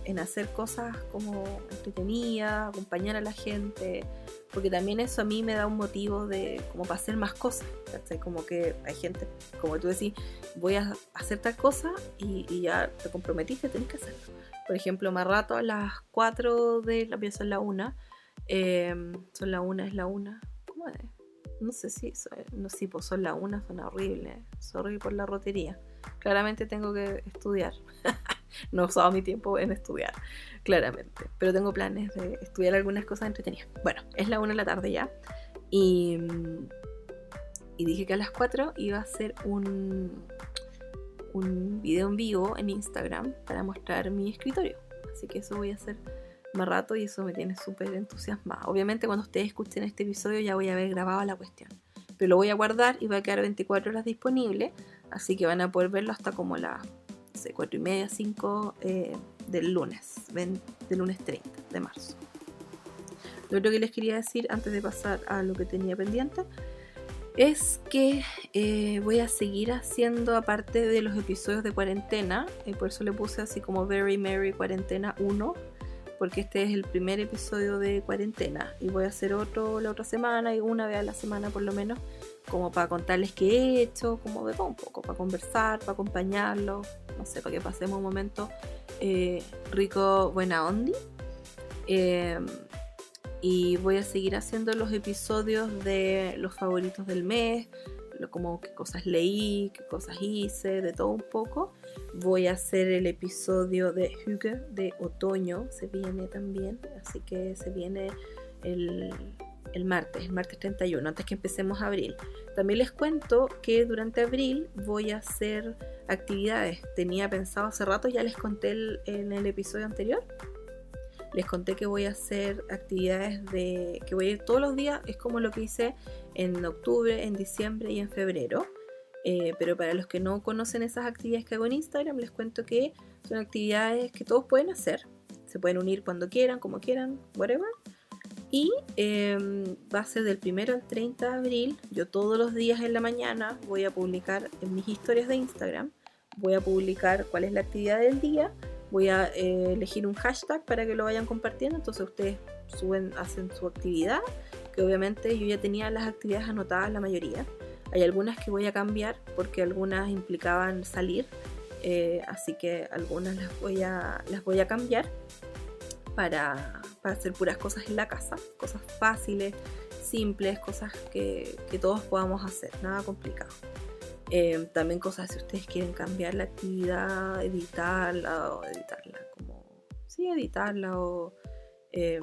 en, hacer cosas como entretenidas, acompañar a la gente, porque también eso a mí me da un motivo de como para hacer más cosas, Como que hay gente, como tú decís, voy a hacer tal cosa y, ya te comprometiste, tenés que hacerlo. Por ejemplo, más rato a las 4 de la pieza, son la 1, em, son la 1, es la 1, ¿cómo es? No sé si, no sé, pues son la una, son horribles. Sorry por la rotería. Claramente tengo que estudiar. no he usado mi tiempo en estudiar, claramente. Pero tengo planes de estudiar algunas cosas entretenidas. Bueno, es la una de la tarde ya. Y, y dije que a las 4 iba a hacer un, un video en vivo en Instagram para mostrar mi escritorio. Así que eso voy a hacer más rato y eso me tiene súper entusiasmada. Obviamente cuando ustedes escuchen este episodio ya voy a haber grabado la cuestión. Pero lo voy a guardar y va a quedar 24 horas disponible. Así que van a poder verlo hasta como las 4 y media, 5 eh, del lunes, del lunes 30 de marzo. Lo otro que les quería decir antes de pasar a lo que tenía pendiente es que eh, voy a seguir haciendo aparte de los episodios de cuarentena, eh, por eso le puse así como Very Merry Cuarentena 1, porque este es el primer episodio de cuarentena y voy a hacer otro la otra semana y una vez a la semana por lo menos, como para contarles qué he hecho, como de un poco, para conversar, para acompañarlos, no sé, para que pasemos un momento eh, rico, buena ondi. Em, y voy a seguir haciendo los episodios de los favoritos del mes, como qué cosas leí, qué cosas hice, de todo un poco. Voy a hacer el episodio de Hugo de otoño, se viene también, así que se viene el, el martes, el martes 31, antes que empecemos abril. También les cuento que durante abril voy a hacer actividades. Tenía pensado hace rato, ya les conté en el episodio anterior. Les conté que voy a hacer actividades de que voy a ir todos los días, es como lo que hice en octubre, en diciembre y en febrero. Eh, pero para los que no conocen esas actividades que hago en Instagram, les cuento que son actividades que todos pueden hacer. Se pueden unir cuando quieran, como quieran, whatever. Y em, va a ser del 1 al 30 de abril. Yo todos los días en la mañana voy a publicar en mis historias de Instagram. Voy a publicar cuál es la actividad del día. Voy a eh, elegir un hashtag para que lo vayan compartiendo. Entonces ustedes suben, hacen su actividad. Que obviamente yo ya tenía las actividades anotadas la mayoría. Hay algunas que voy a cambiar porque algunas implicaban salir, eh, así que algunas las voy a, las voy a cambiar para, hacer puras cosas en la casa, cosas fáciles, simples, cosas que, todos podamos hacer, nada complicado. Eh, también cosas si ustedes quieren cambiar la actividad, editarla o editarla como, sí, editarla o eh,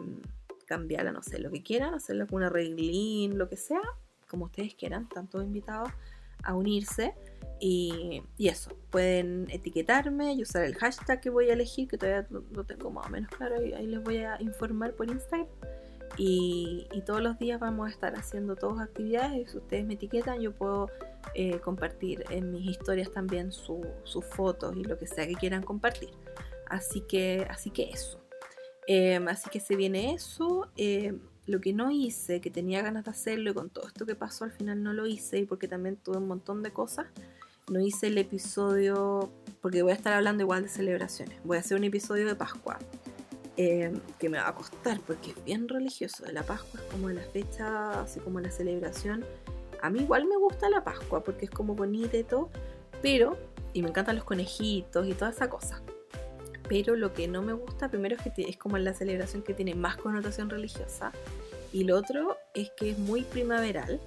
cambiarla, no sé, lo que quieran, hacerle con una reglín, lo que sea, como ustedes quieran, están todos invitados a unirse. Y, eso, pueden etiquetarme y usar el hashtag que voy a elegir, que todavía lo, tengo más o menos claro, y ahí les voy a informar por Instagram. Y, todos los días vamos a estar haciendo todas actividades. Y si ustedes me etiquetan, yo puedo eh, compartir en mis historias también sus fotos y lo que sea que quieran compartir. Así que, así que eso. Em, así que se viene eso. Em, lo que no hice, que tenía ganas de hacerlo y con todo esto que pasó al final no lo hice y porque también tuve un montón de cosas, no hice el episodio, porque voy a estar hablando igual de celebraciones, voy a hacer un episodio de Pascua, eh, que me va a costar porque es bien religioso, la Pascua es como la fecha, así como la celebración. A mí igual me gusta la Pascua porque es como bonita y todo, Pero, y me encantan los conejitos y toda esa cosa. Pero lo que no me gusta primero es que es como la celebración que tiene más connotación religiosa. Y lo otro es que es muy primaveral.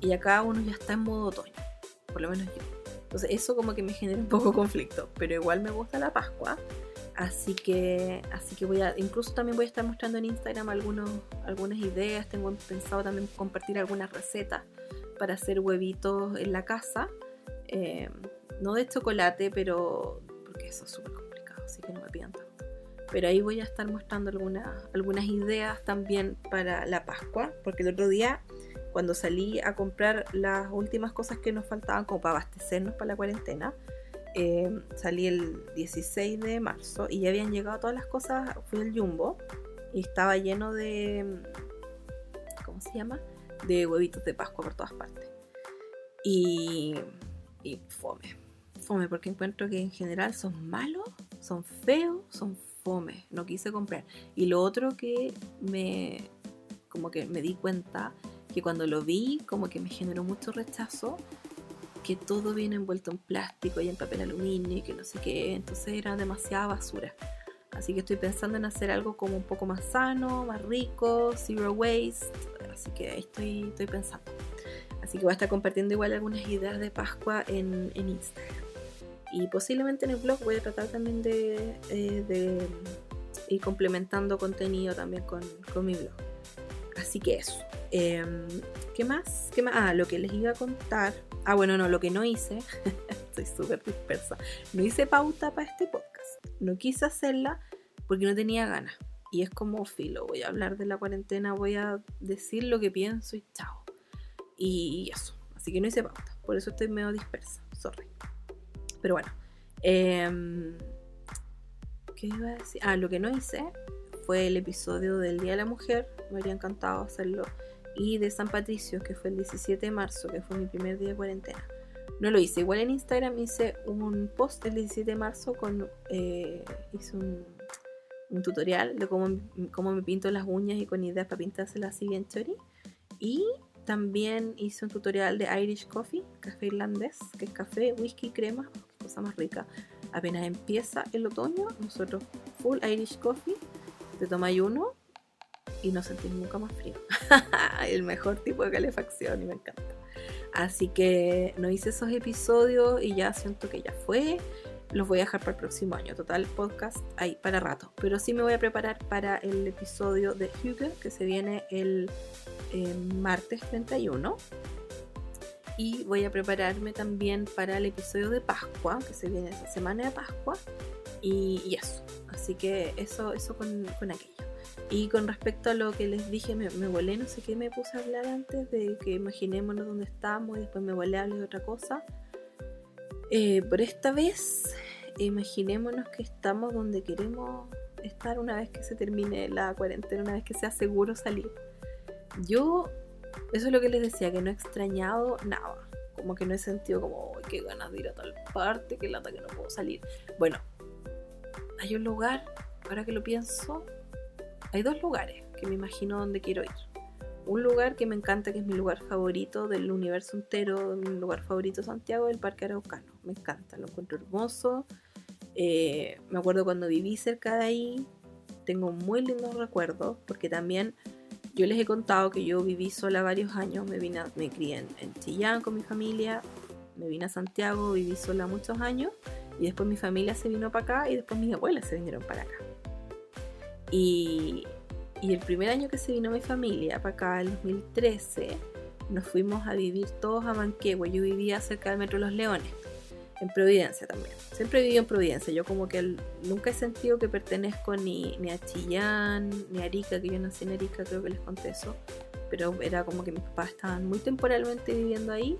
Y acá uno ya está en modo otoño. Por lo menos yo. Entonces eso como que me genera un poco conflicto. Pero igual me gusta la Pascua. Así que, así que voy a, incluso también voy a estar mostrando en Instagram algunos, algunas ideas. Tengo pensado también compartir algunas recetas para hacer huevitos en la casa. Eh, no de chocolate, pero porque eso es súper complicado, así que no me pidan tanto. Pero ahí voy a estar mostrando algunas, algunas ideas también para la Pascua, porque el otro día, cuando salí a comprar las últimas cosas que nos faltaban como para abastecernos para la cuarentena, eh, salí el 16 de marzo y ya habían llegado todas las cosas, fui al Jumbo y estaba lleno de, ¿cómo se llama? De huevitos de Pascua por todas partes. Y, y fome, fome, porque encuentro que en general son malos, son feos, son fome, no quise comprar. Y lo otro que me, como que me di cuenta, que cuando lo vi, como que me generó mucho rechazo, que todo viene envuelto en plástico y en papel aluminio y que no sé qué, entonces era demasiada basura. Así que estoy pensando en hacer algo como un poco más sano, más rico, zero waste. Así que ahí estoy, estoy pensando. Así que voy a estar compartiendo igual algunas ideas de Pascua en, Instagram. Y posiblemente en el blog voy a tratar también de, eh, ir complementando contenido también con, con mi blog. Así que eso. Em, ¿Qué más? ¿Qué más? Ah, lo que les iba a contar. Ah, bueno, no, lo que no hice. Estoy súper dispersa. No hice pauta para este podcast. No quise hacerla porque no tenía ganas. Y es como filo. Voy a hablar de la cuarentena, voy a decir lo que pienso y chao. Y eso. Así que no hice pauta. Por eso estoy medio dispersa. Sorry. Pero bueno. Em, ¿Qué iba a decir? Ah, lo que no hice fue el episodio del Día de la Mujer. Me habría encantado hacerlo y de San Patricio, que fue el 17 de marzo, que fue mi primer día de cuarentena. No lo hice. Igual en Instagram hice un post el 17 de marzo con. Eh, hice un, tutorial de cómo, cómo, me pinto las uñas y con ideas para pintárselas así bien chori. Y también hice un tutorial de Irish Coffee, café irlandés, que es café, whisky, crema, cosa más rica. Apenas empieza el otoño, nosotros full Irish Coffee, te tomáis uno y no sentís nunca más frío. el mejor tipo de calefacción y me encanta. Así que no hice esos episodios y ya siento que ya fue. Los voy a dejar para el próximo año. Total, podcast ahí para rato. Pero sí me voy a preparar para el episodio de Hugo que se viene el eh, martes 31. Y voy a prepararme también para el episodio de Pascua, que se viene esa semana de Pascua. Y, eso. Así que eso, eso con, con aquello. Y con respecto a lo que les dije, me, me volé, no sé qué me puse a hablar antes, de que imaginémonos dónde estamos y después me volé a hablar de otra cosa. Eh, por esta vez, imaginémonos que estamos donde queremos estar una vez que se termine la cuarentena, una vez que sea seguro salir. Yo, eso es lo que les decía, que no he extrañado nada. Como que no he sentido como, qué ganas de ir a tal parte, qué lata que no puedo salir. Bueno, hay un lugar, ahora que lo pienso, hay dos lugares que me imagino donde quiero ir. Un lugar que me encanta, que es mi lugar favorito del universo entero, mi lugar favorito Santiago, el Parque Araucano. Me encanta, lo encuentro hermoso. Eh, me acuerdo cuando viví cerca de ahí, tengo muy lindos recuerdos, porque también yo les he contado que yo viví sola varios años, me, vine me crié en, en Chillán con mi familia, me vine a Santiago, viví sola muchos años, y después mi familia se vino para acá y después mis abuelas se vinieron para acá. Y, el primer año que se vino mi familia para acá, el 2013, nos fuimos a vivir todos a Manquehue. Yo vivía cerca del Metro Los Leones, en Providencia también. Siempre he vivido en Providencia. Yo como que nunca he sentido que pertenezco ni, ni, a Chillán, ni a Arica, que yo nací en Arica, creo que les conté eso. Pero era como que mis papás estaban muy temporalmente viviendo ahí.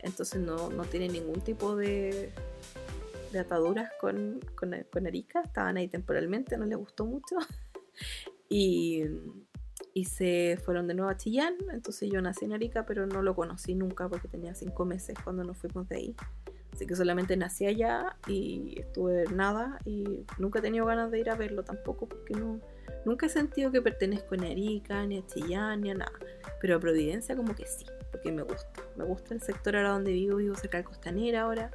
Entonces no, no tiene ningún tipo de, ataduras con, con Arica. Estaban ahí temporalmente, no les gustó mucho. y, y se fueron de nuevo a Chillán. Entonces yo nací en Arica, pero no lo conocí nunca porque tenía cinco meses cuando nos fuimos de ahí. Así que solamente nací allá y estuve nada y nunca he tenido ganas de ir a verlo tampoco porque no, nunca he sentido que pertenezco a Arica, ni a Chillán, ni a nada. Pero a Providencia como que sí, porque me gusta. Me gusta el sector ahora donde vivo, vivo cerca de Costanera ahora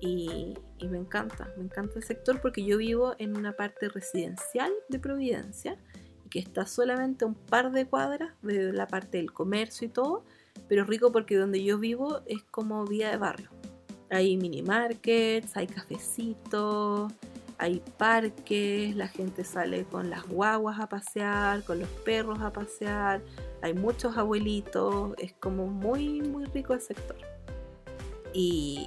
y, y, me encanta, me encanta el sector porque yo vivo en una parte residencial de Providencia y que está solamente un par de cuadras de la parte del comercio y todo, pero rico porque donde yo vivo es como vía de barrio. Hay mini markets, hay cafecitos, hay parques, la gente sale con las guaguas a pasear, con los perros a pasear, hay muchos abuelitos, es como muy, muy rico el sector. Y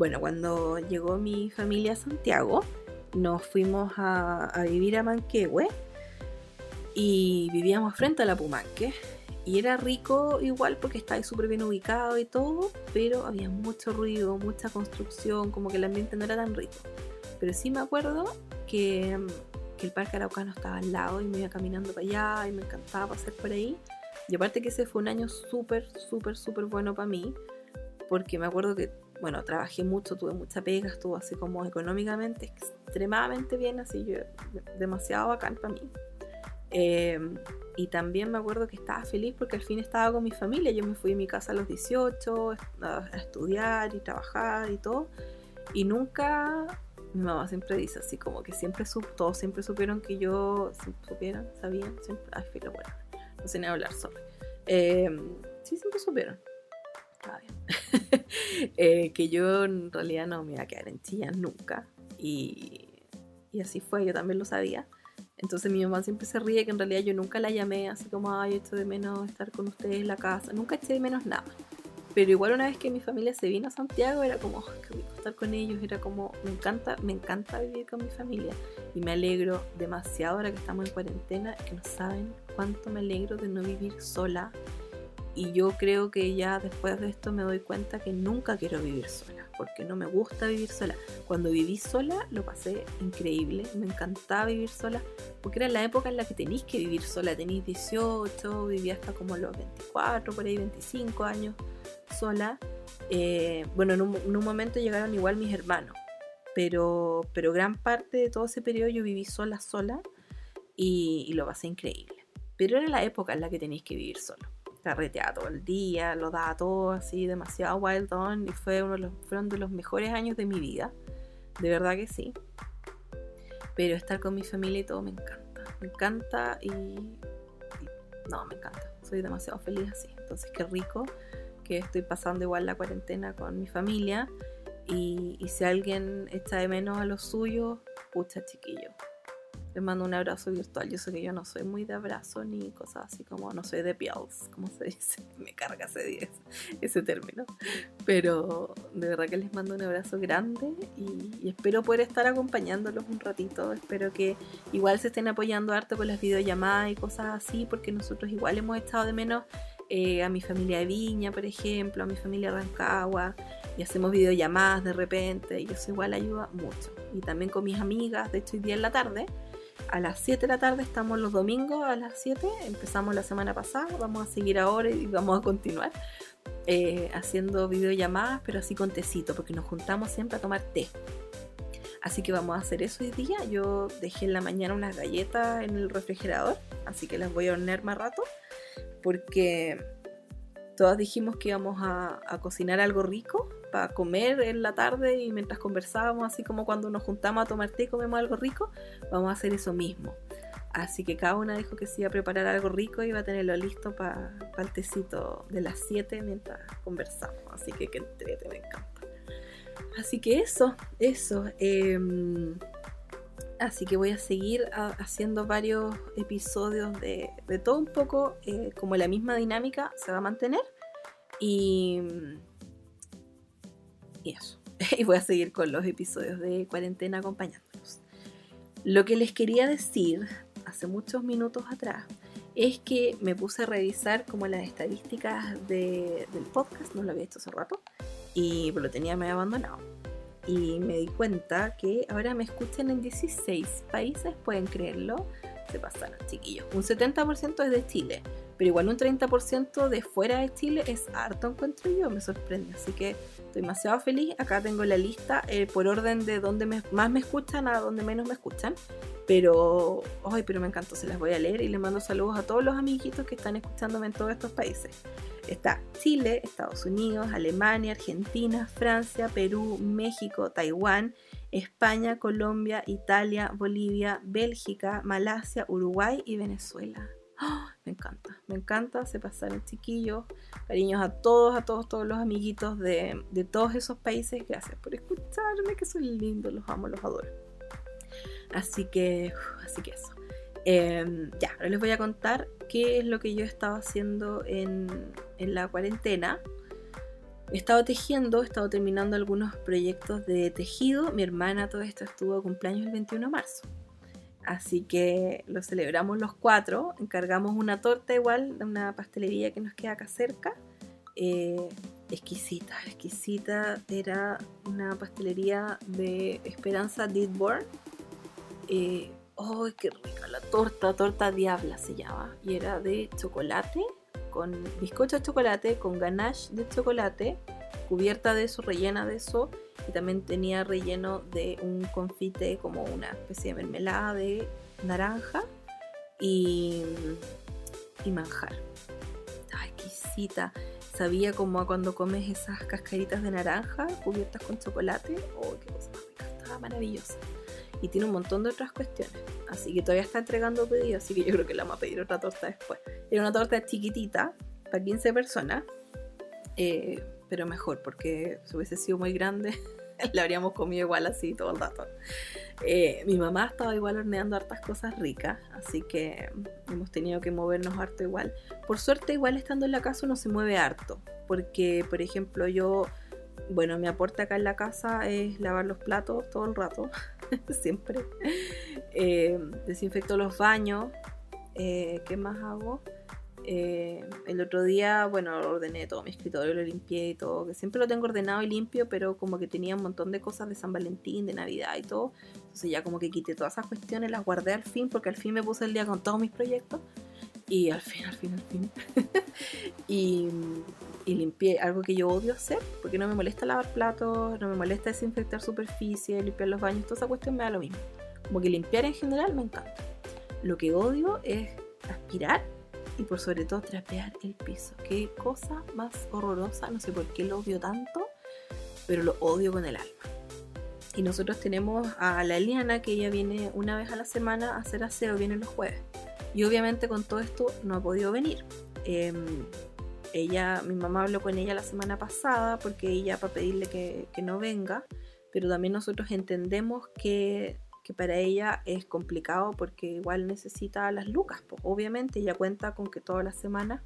bueno, cuando llegó mi familia a Santiago, nos fuimos a, vivir a Manquehue y vivíamos frente a la Pumanque. Y era rico igual porque estaba súper bien ubicado y todo, pero había mucho ruido, mucha construcción, como que el ambiente no era tan rico. Pero sí me acuerdo que, que el Parque Araucano estaba al lado y me iba caminando para allá y me encantaba pasar por ahí. Y aparte que ese fue un año súper, súper, súper bueno para mí, porque me acuerdo que, bueno, trabajé mucho, tuve mucha pega, estuvo así como económicamente extremadamente bien, así yo, demasiado bacán para mí. Em, y también me acuerdo que estaba feliz porque al fin estaba con mi familia. Yo me fui a mi casa a los 18 a, estudiar y trabajar y todo. Y nunca, mi mamá siempre dice así como que siempre todos siempre supieron que yo, supieron, sabían, siempre, ay, filo, bueno, no sé ni hablar solo. Em, sí, siempre supieron. eh, que yo en realidad no me iba a quedar en Chillán nunca. Y, y así fue, yo también lo sabía. Entonces mi mamá siempre se ríe que en realidad yo nunca la llamé así como, ay, echo de menos estar con ustedes en la casa. Nunca eché de menos nada. Pero igual una vez que mi familia se vino a Santiago era como, oh, qué rico estar con ellos. Era como, me encanta, me encanta vivir con mi familia. Y me alegro demasiado ahora que estamos en cuarentena, que no saben cuánto me alegro de no vivir sola. Y yo creo que ya después de esto me doy cuenta que nunca quiero vivir sola porque no me gusta vivir sola. Cuando viví sola lo pasé increíble, me encantaba vivir sola, porque era la época en la que tenéis que vivir sola, tenéis 18, vivía hasta como los 24, por ahí 25 años sola. Eh, bueno, en un, momento llegaron igual mis hermanos, pero, pero gran parte de todo ese periodo yo viví sola, sola, y, y lo pasé increíble. Pero era la época en la que tenéis que vivir solo carreteaba todo el día, lo daba todo así, demasiado wild on y fue uno de los, fueron de los mejores años de mi vida, de verdad que sí. Pero estar con mi familia y todo me encanta, me encanta y, no, me encanta, soy demasiado feliz así. Entonces qué rico que estoy pasando igual la cuarentena con mi familia y, y si alguien echa de menos a los suyos, pucha chiquillo, les mando un abrazo virtual. Yo sé que yo no soy muy de abrazo ni cosas así como no soy de pills, como se dice. Me carga ese, ese término. Pero de verdad que les mando un abrazo grande y, espero poder estar acompañándolos un ratito. Espero que igual se estén apoyando harto con las videollamadas y cosas así, porque nosotros igual hemos estado de menos eh, a mi familia de Viña, por ejemplo, a mi familia de Rancagua y hacemos videollamadas de repente y eso igual ayuda mucho. Y también con mis amigas, de hecho hoy día en la tarde a las 7 de la tarde, estamos los domingos a las 7, empezamos la semana pasada, vamos a seguir ahora y vamos a continuar eh, haciendo videollamadas, pero así con tecito, porque nos juntamos siempre a tomar té. Así que vamos a hacer eso hoy día. Yo dejé en la mañana unas galletas en el refrigerador, así que las voy a hornear más rato, porque todas dijimos que íbamos a, cocinar algo rico para comer en la tarde y mientras conversábamos, así como cuando nos juntamos a tomar té y comemos algo rico, vamos a hacer eso mismo. Así que cada una dijo que se iba a preparar algo rico y iba a tenerlo listo para el tecito de las 7 mientras conversamos. Así que que entrete, me encanta. Así que eso, eso. Em, así que voy a seguir haciendo varios episodios de, de todo un poco, eh, como la misma dinámica se va a mantener. Y y eso. Y voy a seguir con los episodios de cuarentena acompañándolos. Lo que les quería decir hace muchos minutos atrás es que me puse a revisar como las estadísticas del podcast, no lo había hecho hace rato, y lo tenía medio abandonado. Y me di cuenta que ahora me escuchan en 16 países, pueden creerlo, se pasaron chiquillos. Un 70% es de Chile, pero igual un 30% de fuera de Chile es harto, encuentro yo, me sorprende. Así que estoy demasiado feliz. Acá tengo la lista eh, por orden de donde más me escuchan a donde menos me escuchan. Pero, ay, pero me encantó, se las voy a leer y le mando saludos a todos los amiguitos que están escuchándome en todos estos países. Está Chile, Estados Unidos, Alemania, Argentina, Francia, Perú, México, Taiwán, España, Colombia, Italia, Bolivia, Bélgica, Malasia, Uruguay y Venezuela. Me encanta, me encanta, se pasaron chiquillos, cariños a todos, a todos, todos los amiguitos de, de todos esos países. Gracias por escucharme, que son lindos, los amo, los adoro. Así que, así que eso. Em, ya, ahora les voy a contar qué es lo que yo he estado haciendo en, en la cuarentena. He estado tejiendo, he estado terminando algunos proyectos de tejido. Mi hermana todo esto estuvo de cumpleaños el 21 de marzo. Así que lo celebramos los cuatro. Encargamos una torta igual de una pastelería que nos queda acá cerca. Eh, exquisita, exquisita. Era una pastelería de Esperanza Didborn. Eh, ¡Oh, qué rica la torta! Torta Diabla se llama. Y era de chocolate, con bizcocho de chocolate, con ganache de chocolate, cubierta de eso, rellena de eso y también tenía relleno de un confite como una especie de mermelada de naranja y, y manjar. Ay, exquisita. Sabía como a cuando comes esas cascaritas de naranja cubiertas con chocolate. Oh, qué cosa más rica. Estaba maravillosa. Y tiene un montón de otras cuestiones. Así que todavía está entregando pedidos. Así que yo creo que la vamos a pedir otra torta después. Era una torta chiquitita para 15 personas. Eh, pero mejor, porque si hubiese sido muy grande, la habríamos comido igual así todo el rato. Eh, mi mamá estaba igual horneando hartas cosas ricas, así que hemos tenido que movernos harto igual. Por suerte, igual estando en la casa uno se mueve harto, porque por ejemplo yo, bueno, mi aporte acá en la casa es lavar los platos todo el rato, siempre. Eh, desinfecto los baños. Eh, ¿Qué más hago? Eh, el otro día, bueno, ordené todo mi escritorio, lo limpié y todo, que siempre lo tengo ordenado y limpio, pero como que tenía un montón de cosas de San Valentín, de Navidad y todo. Entonces ya como que quité todas esas cuestiones, las guardé al fin, porque al fin me puse el día con todos mis proyectos. Y al fin, al fin, al fin. y, y limpié algo que yo odio hacer, porque no me molesta lavar platos, no me molesta desinfectar superficie, limpiar los baños, toda esa cuestión me da lo mismo. Como que limpiar en general me encanta. Lo que odio es aspirar y por sobre todo trapear el piso. Qué cosa más horrorosa, no sé por qué lo odio tanto, pero lo odio con el alma. Y nosotros tenemos a la Eliana, que ella viene una vez a la semana a hacer aseo, viene los jueves. Y obviamente con todo esto no ha podido venir. Em, ella, mi mamá habló con ella la semana pasada porque ella para pedirle que, que no venga, pero también nosotros entendemos que para ella es complicado porque igual necesita las lucas. Pues. Obviamente ella cuenta con que todas las semanas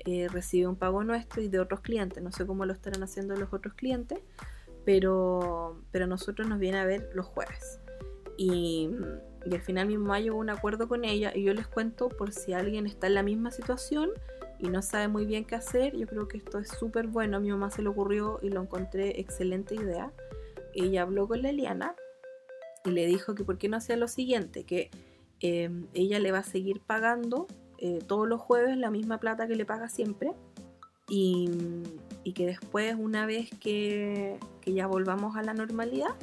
eh, recibe un pago nuestro y de otros clientes. No sé cómo lo estarán haciendo los otros clientes, pero, pero nosotros nos viene a ver los jueves. Y, y al final mi mamá llegó a un acuerdo con ella y yo les cuento por si alguien está en la misma situación y no sabe muy bien qué hacer. Yo creo que esto es súper bueno. A mi mamá se le ocurrió y lo encontré excelente idea. Ella habló con la Eliana y le dijo que por qué no hacía lo siguiente, que em, ella le va a seguir pagando eh, todos los jueves la misma plata que le paga siempre y, que después una vez que, ya volvamos a la normalidad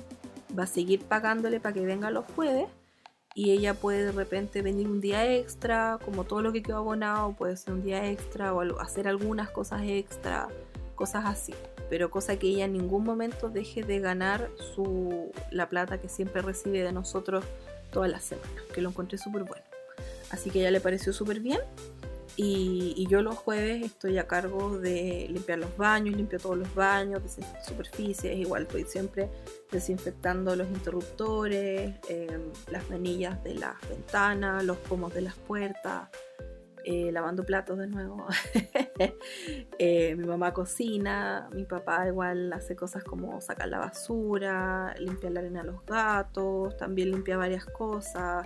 va a seguir pagándole para que venga los jueves y ella puede de repente venir un día extra, como todo lo que quedó abonado, puede ser un día extra o hacer algunas cosas extra, cosas así pero cosa que ella en ningún momento deje de ganar su, la plata que siempre recibe de nosotros todas las semanas, que lo encontré súper bueno. Así que a ella le pareció súper bien. Y, yo los jueves estoy a cargo de limpiar los baños, limpio todos los baños, desinfecto superficies, igual estoy siempre desinfectando los interruptores, em, las manillas de las ventanas, los pomos de las puertas, eh, lavando platos de nuevo. Eh, mi mamá cocina, mi papá igual hace cosas como sacar la basura, limpiar la arena a los gatos, también limpia varias cosas.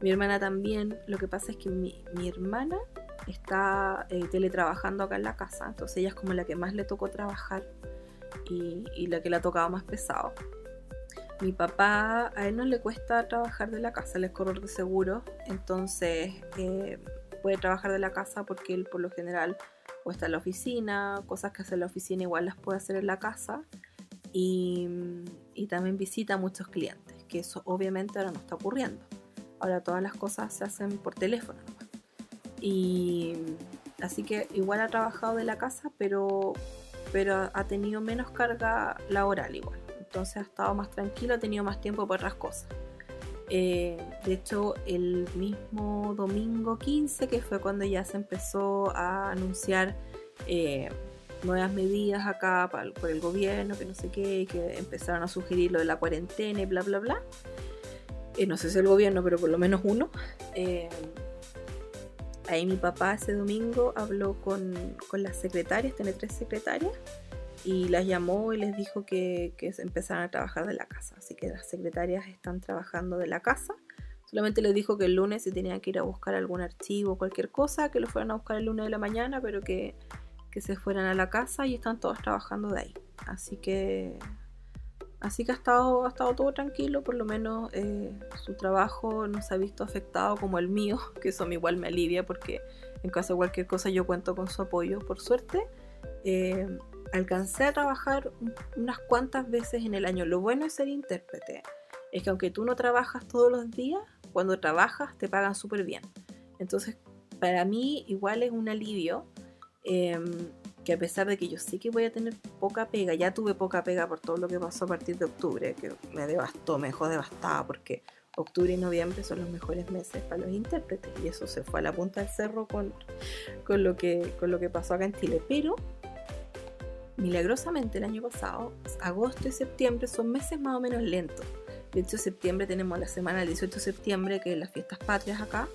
Mi hermana también. Lo que pasa es que mi, hermana está eh, teletrabajando acá en la casa, entonces ella es como la que más le tocó trabajar y, la que le ha tocado más pesado. Mi papá, a él no le cuesta trabajar de la casa, él es corredor de seguro, entonces puede trabajar de la casa porque él por lo general o está en la oficina, cosas que hace en la oficina igual las puede hacer en la casa y, también visita a muchos clientes, que eso obviamente ahora no está ocurriendo. ahora todas las cosas se hacen por teléfono. Y así que igual ha trabajado de la casa, pero, pero ha tenido menos carga laboral igual. Entonces ha estado más tranquilo, ha tenido más tiempo para otras cosas. Eh, de hecho, el mismo domingo 15, que fue cuando ya se empezó a anunciar eh, nuevas medidas acá por el gobierno, que no sé qué, que empezaron a sugerir lo de la cuarentena y bla, bla, bla. Eh, no sé si el gobierno, pero por lo menos uno. ahí mi papá ese domingo habló con, con las secretarias, tiene tres secretarias, y las llamó y les dijo que, que empezaran a trabajar de la casa. Así que las secretarias están trabajando de la casa. Solamente les dijo que el lunes si tenían que ir a buscar algún archivo cualquier cosa, que lo fueran a buscar el lunes de la mañana, pero que, que se fueran a la casa y están todos trabajando de ahí. Así que Así que ha estado, ha estado todo tranquilo, por lo menos eh, su trabajo no se ha visto afectado como el mío, que eso igual me alivia porque en caso de cualquier cosa yo cuento con su apoyo, por suerte. Eh, alcancé a trabajar unas cuantas veces en el año. Lo bueno de ser intérprete es que aunque tú no trabajas todos los días, cuando trabajas te pagan súper bien. Entonces, para mí igual es un alivio em, que a pesar de que yo sé que voy a tener poca pega, ya tuve poca pega por todo lo que pasó a partir de octubre, que me devastó, me dejó devastada porque octubre y noviembre son los mejores meses para los intérpretes y eso se fue a la punta del cerro con, con, lo, que, con lo que pasó acá en Chile. Pero milagrosamente el año pasado, agosto y septiembre son meses más o menos lentos. De hecho, septiembre tenemos la semana del 18 de septiembre, que es las fiestas patrias acá,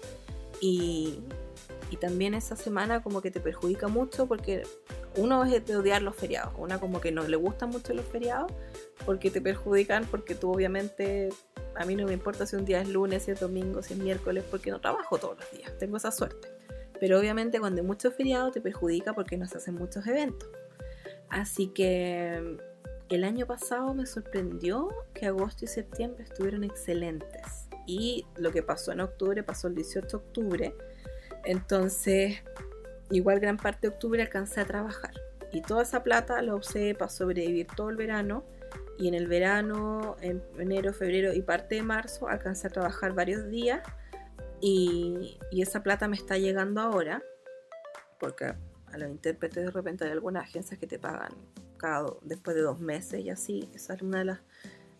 y, y también esa semana como que te perjudica mucho porque uno es de odiar los feriados, una como que no le gustan mucho los feriados porque te perjudican, porque tú obviamente, a mí no me importa si un día es lunes, si es domingo, si es miércoles, porque no trabajo todos los días, tengo esa suerte. Pero obviamente cuando hay muchos feriados te perjudica porque no se hacen muchos eventos. Así que el año pasado me sorprendió que agosto y septiembre estuvieron excelentes. Y lo que pasó en octubre pasó el 18 de octubre. Entonces, igual gran parte de octubre alcancé a trabajar. Y toda esa plata la usé para sobrevivir todo el verano. Y en el verano, en enero, febrero y parte de marzo, alcancé a trabajar varios días. Y, y esa plata me está llegando ahora. Porque a los intérpretes de repente hay algunas agencias que te pagan cada, después de dos meses y así. Esa es una de las,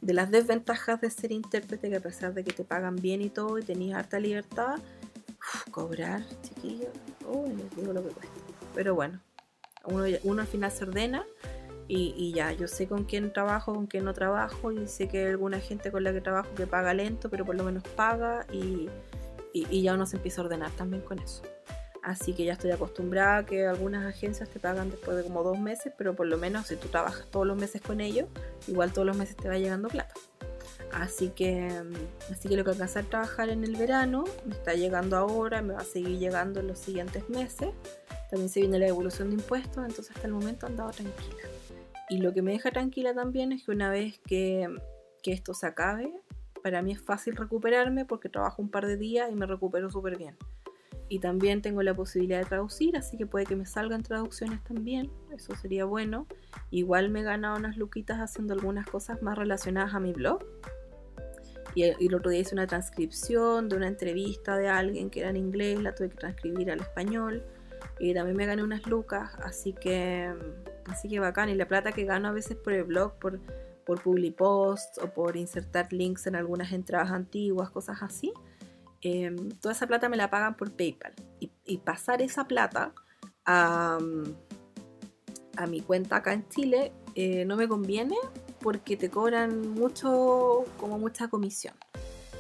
de las desventajas de ser intérprete, que a pesar de que te pagan bien y todo y tenías harta libertad, cobrar, chiquillos, les digo lo que cuesta. Pero bueno, uno, uno al final se ordena y, ya, yo sé con quién trabajo, con quién no trabajo y sé que hay alguna gente con la que trabajo que paga lento, pero por lo menos paga y, y ya uno se empieza a ordenar también con eso. Así que ya estoy acostumbrada a que algunas agencias te pagan después de como dos meses, pero por lo menos si tú trabajas todos los meses con ellos, igual todos los meses te va llegando plata. Así que, mm, así que lo que alcancé a trabajar en el verano me está llegando ahora, me va a seguir llegando en los siguientes meses. También se viene la evolución de impuestos, entonces hasta el momento he andado tranquila. Y lo que me deja tranquila también es que una vez que, que esto se acabe, para mí es fácil recuperarme porque trabajo un par de días y me recupero súper bien y también tengo la posibilidad de traducir, así que puede que me salgan traducciones también, eso sería bueno. Igual me he ganado unas luquitas haciendo algunas cosas más relacionadas a mi blog. Y, el otro día hice una transcripción de una entrevista de alguien que era en inglés, la tuve que transcribir al español. Y también me gané unas lucas, así que, así que bacán. Y la plata que gano a veces por el blog, por, por Publipost o por insertar links en algunas entradas antiguas, cosas así Em, toda esa plata me la pagan por PayPal. Y, pasar esa plata a, a, mi cuenta acá en Chile eh, no me conviene porque te cobran mucho, como mucha comisión.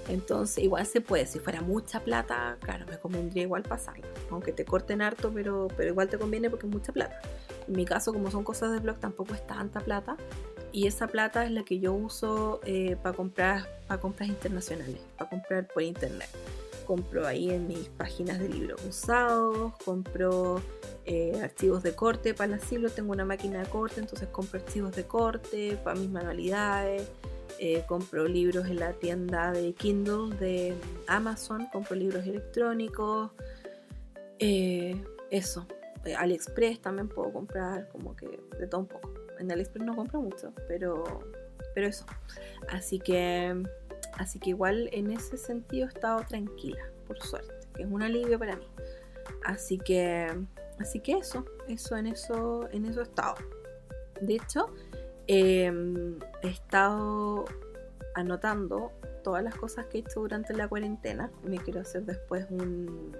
Entonces, igual se puede. Si fuera mucha plata, claro, me convendría igual pasarla. Aunque te corten harto, pero, pero igual te conviene porque es mucha plata. En mi caso, como son cosas de blog, tampoco es tanta plata. Y esa plata es la que yo uso eh, para comprar para compras internacionales, para comprar por internet. Compro ahí en mis páginas de libros usados, compro eh, archivos de corte para el asilo, tengo una máquina de corte, entonces compro archivos de corte para mis manualidades, eh, compro libros en la tienda de Kindle de Amazon, compro libros electrónicos, eso. AliExpress también puedo comprar, como que de todo un poco en AliExpress no compro mucho, pero, pero eso. Así que, Así que igual en ese sentido he estado tranquila, por suerte, que es un alivio para mí. Así que, así que eso, eso en eso, en eso he estado. De hecho, em, he estado anotando todas las cosas que he hecho durante la cuarentena. Me quiero hacer después un,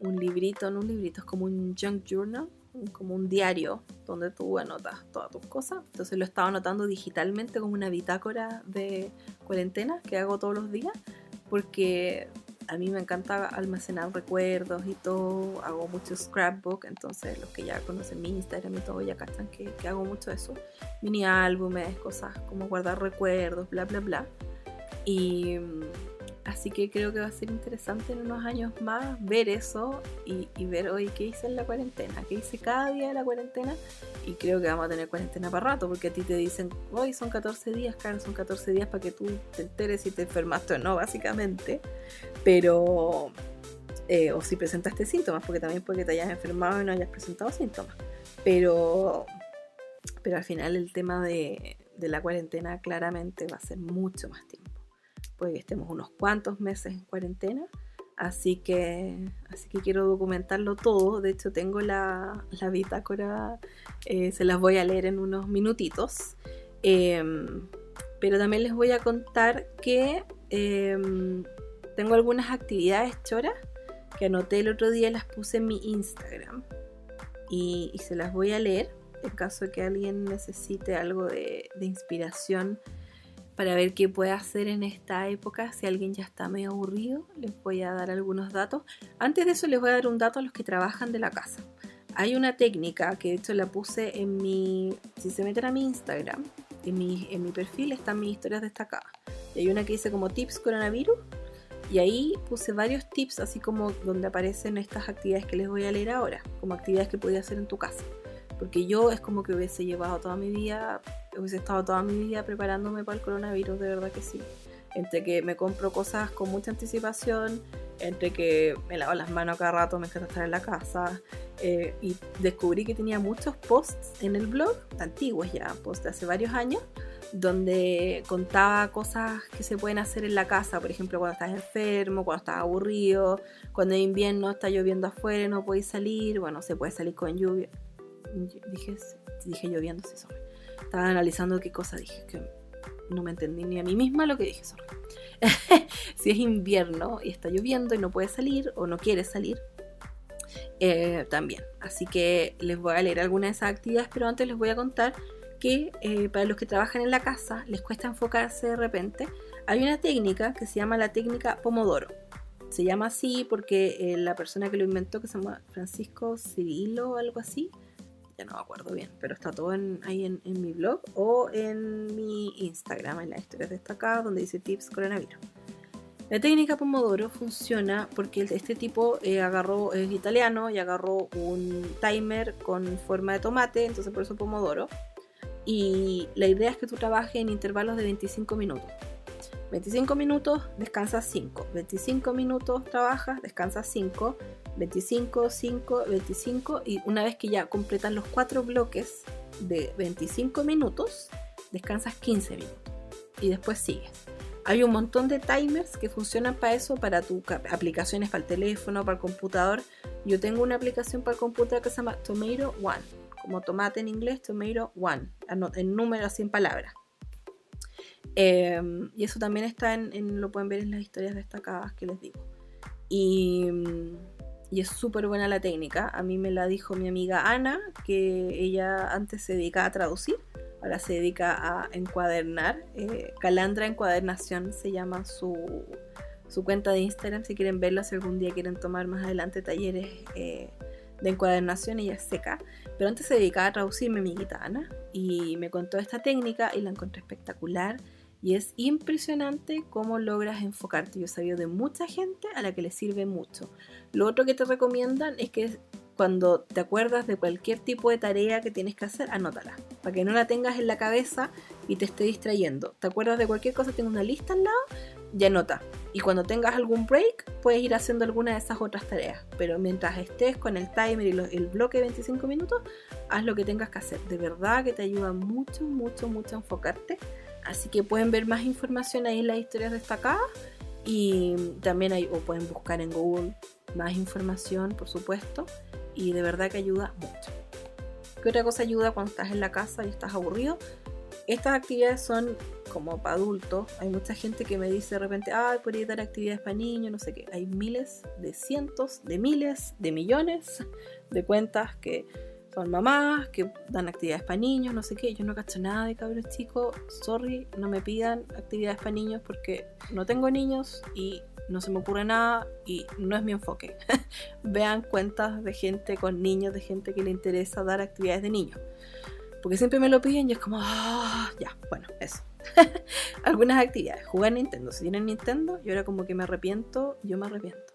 un librito, no un librito, es como un junk journal, como un diario donde tú anotas todas tus cosas. Entonces lo estaba anotando digitalmente como una bitácora de cuarentena que hago todos los días porque a mí me encanta almacenar recuerdos y todo, hago mucho scrapbook, entonces los que ya conocen mi Instagram y todo ya cachan que, que hago mucho eso, mini álbumes, cosas como guardar recuerdos, bla, bla, bla. Y Así que creo que va a ser interesante en unos años más ver eso y, ver hoy qué hice en la cuarentena, qué hice cada día de la cuarentena. Y creo que vamos a tener cuarentena para rato, porque a ti te dicen, hoy son 14 días, claro, son 14 días para que tú te enteres si te enfermaste o no, básicamente. Pero, eh, o si presentaste síntomas, porque también puede que te hayas enfermado y no hayas presentado síntomas. Pero, pero al final el tema de la cuarentena claramente va a ser mucho más tiempo puede que estemos unos cuantos meses en cuarentena. Así que, así que quiero documentarlo todo. De hecho, tengo la, la bitácora, eh, se las voy a leer en unos minutitos. Em, pero también les voy a contar que em, tengo algunas actividades choras que anoté el otro día y las puse en mi Instagram. Y, se las voy a leer en caso de que alguien necesite algo de, de inspiración para ver qué puede hacer en esta época. Si alguien ya está medio aburrido, les voy a dar algunos datos. Antes de eso, les voy a dar un dato a los que trabajan de la casa. Hay una técnica que de hecho la puse en mi. Si se meten a mi Instagram, en mi, en mi perfil están mis historias destacadas. Y hay una que dice como tips coronavirus. Y ahí puse varios tips, así como donde aparecen estas actividades que les voy a leer ahora, como actividades que podías hacer en tu casa. Porque yo es como que hubiese llevado toda mi vida, hubiese estado toda mi vida preparándome para el coronavirus, de verdad que sí. Entre que me compro cosas con mucha anticipación, entre que me lavo las manos cada rato, me encanta estar en la casa. Eh, y descubrí que tenía muchos posts en el blog, antiguos ya, posts de hace varios años, donde contaba cosas que se pueden hacer en la casa, por ejemplo, cuando estás enfermo, cuando estás aburrido, cuando es invierno está lloviendo afuera no puedes salir, bueno, se puede salir con lluvia, dije, dije lloviendo, sí, sorry. Estaba analizando qué cosa dije, que no me entendí ni a mí misma lo que dije, sorry. si es invierno y está lloviendo y no puede salir o no quiere salir, eh, también. Así que les voy a leer algunas de esas actividades, pero antes les voy a contar que eh, para los que trabajan en la casa les cuesta enfocarse de repente. Hay una técnica que se llama la técnica Pomodoro. Se llama así porque eh, la persona que lo inventó, que se llama Francisco Cirilo o algo así, ya no me acuerdo bien, pero está todo ahí en, mi blog o en mi Instagram, en las historias destacadas, donde dice tips coronavirus. La técnica Pomodoro funciona porque este tipo eh, agarró, es italiano y agarró un timer con forma de tomate, entonces por eso Pomodoro. Y la idea es que tú trabajes en intervalos de 25 minutos. 25 minutos, descansas 5. 25 minutos trabajas, descansas 5. 25, 5, 25 y una vez que ya completan los cuatro bloques de 25 minutos, descansas 15 minutos y después sigues. Hay un montón de timers que funcionan para eso, para tus aplicaciones para el teléfono, para el computador. Yo tengo una aplicación para el computador que se llama Tomato One, como tomate en inglés, Tomato One, en número así en palabras. Em, y eso también está en, lo pueden ver en las historias destacadas que les digo. Y y es súper buena la técnica. A mí me la dijo mi amiga Ana, que ella antes se dedica a traducir, ahora se dedica a encuadernar. Eh, Calandra Encuadernación se llama su, su, cuenta de Instagram, si quieren verla, si algún día quieren tomar más adelante talleres eh, de encuadernación, ella es seca. Pero antes se dedicaba a traducir mi amiguita Ana y me contó esta técnica y la encontré espectacular y es impresionante cómo logras enfocarte. Yo he sabido de mucha gente a la que le sirve mucho. Lo otro que te recomiendan es que cuando te acuerdas de cualquier tipo de tarea que tienes que hacer, anótala. Para que no la tengas en la cabeza y te esté distrayendo. ¿Te acuerdas de cualquier cosa? Tienes una lista al lado y anota. Y cuando tengas algún break, puedes ir haciendo alguna de esas otras tareas. Pero mientras estés con el timer y el bloque de 25 minutos, haz lo que tengas que hacer. De verdad que te ayuda mucho, mucho, mucho a enfocarte Así que pueden ver más información ahí en las historias destacadas y también hay, o pueden buscar en Google más información, por supuesto, y de verdad que ayuda mucho. ¿Qué otra cosa ayuda cuando estás en la casa y estás aburrido? Estas actividades son como para adultos. Hay mucha gente que me dice de repente, ay, podría dar actividades para niños, no sé qué. Hay miles, de cientos, de miles, de millones de cuentas que son mamás, que dan actividades para niños, no sé qué. Yo no cacho nada de cabros chicos. Sorry, no me pidan actividades para niños porque no tengo niños y no se me ocurre nada y no es mi enfoque. Vean cuentas de gente con niños, de gente que le interesa dar actividades de niños. Porque siempre me lo piden y es como, ah, ya, bueno, eso. Algunas actividades. Jugar Nintendo. Si tienen Nintendo, yo era como que me arrepiento, yo me arrepiento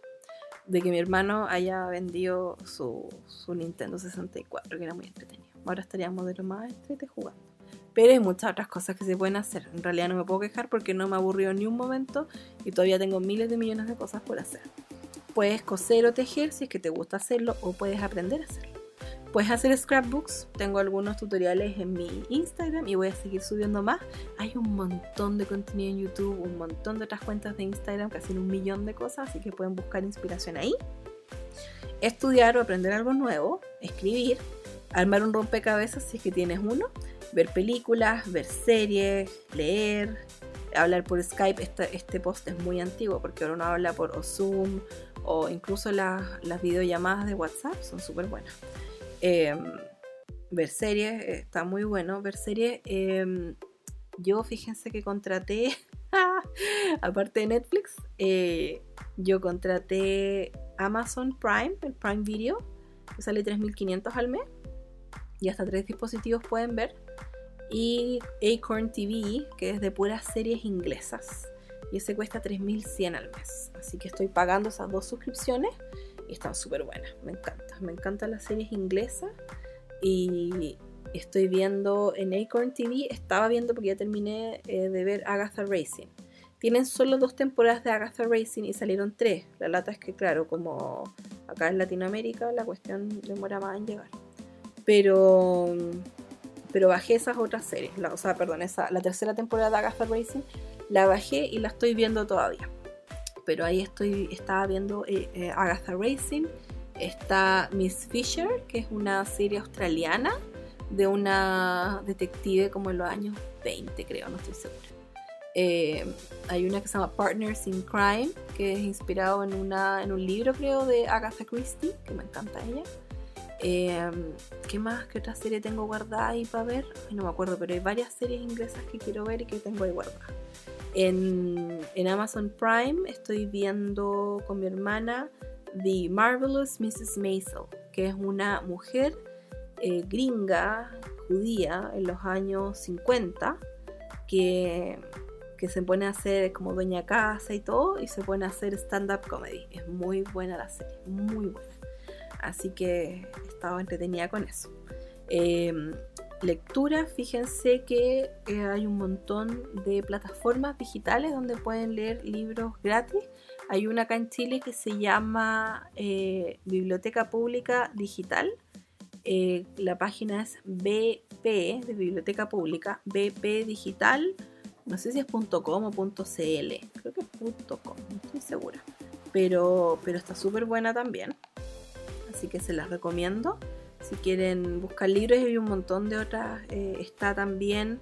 de que mi hermano haya vendido su, su Nintendo 64, que era muy entretenido. Ahora estaríamos de lo más entretenido jugando. Pero hay muchas otras cosas que se pueden hacer. En realidad no me puedo quejar porque no me aburrió ni un momento y todavía tengo miles de millones de cosas por hacer. Puedes coser o tejer si es que te gusta hacerlo o puedes aprender a hacerlo. Puedes hacer scrapbooks, tengo algunos tutoriales en mi Instagram y voy a seguir subiendo más. Hay un montón de contenido en YouTube, un montón de otras cuentas de Instagram hacen un millón de cosas, así que pueden buscar inspiración ahí. Estudiar o aprender algo nuevo, escribir, armar un rompecabezas si es que tienes uno, ver películas, ver series, leer, hablar por Skype. Este, este post es muy antiguo porque ahora uno habla por Zoom o incluso las videollamadas de WhatsApp son súper buenas. Em, ver series, está muy bueno. Ver series, em, yo fíjense que contraté, aparte de Netflix, eh, yo contraté Amazon Prime, el Prime Video, que sale 3.500 al mes. Y hasta tres dispositivos pueden ver. Y Acorn TV, que es de puras series inglesas. Y ese cuesta 3.100 al mes. Así que estoy pagando esas dos suscripciones y están súper buenas. Me encanta. Me encantan las series inglesas y estoy viendo en Acorn TV, estaba viendo porque ya terminé eh, de ver Agatha Racing. Tienen solo dos temporadas de Agatha Racing y salieron tres. La lata es que, claro, como acá en Latinoamérica la cuestión demora más en llegar. Pero, pero bajé esas otras series. La, o sea, perdón, esa, la tercera temporada de Agatha Racing la bajé y la estoy viendo todavía pero ahí estoy, estaba viendo eh, eh, Agatha Racing, está Miss Fisher, que es una serie australiana de una detective como en los años 20, creo, no estoy segura. Eh, hay una que se llama Partners in Crime, que es inspirado en, una, en un libro, creo, de Agatha Christie, que me encanta ella. ¿Qué más? ¿Qué otra serie tengo guardada ahí para ver? no me acuerdo, pero hay varias series inglesas que quiero ver y que tengo ahí guardadas. En, Amazon Prime estoy viendo con mi hermana The Marvelous Mrs. Maisel, que es una mujer eh, gringa, judía, en los años 50, que, que se pone a hacer como dueña casa y todo, y se pone a hacer stand-up comedy. Es muy buena la serie, muy buena. Así que estaba entretenida con eso. Em, lectura, fíjense que eh, hay un montón de plataformas digitales donde pueden leer libros gratis. Hay una acá en Chile que se llama eh, Biblioteca Pública Digital. Eh, la página es BP de Biblioteca Pública, BP Digital. No sé si es .com creo que es .com, no estoy segura. Pero, pero está súper buena también. Así que se las recomiendo. Si quieren buscar libros, hay un montón de otras. Eh, está también,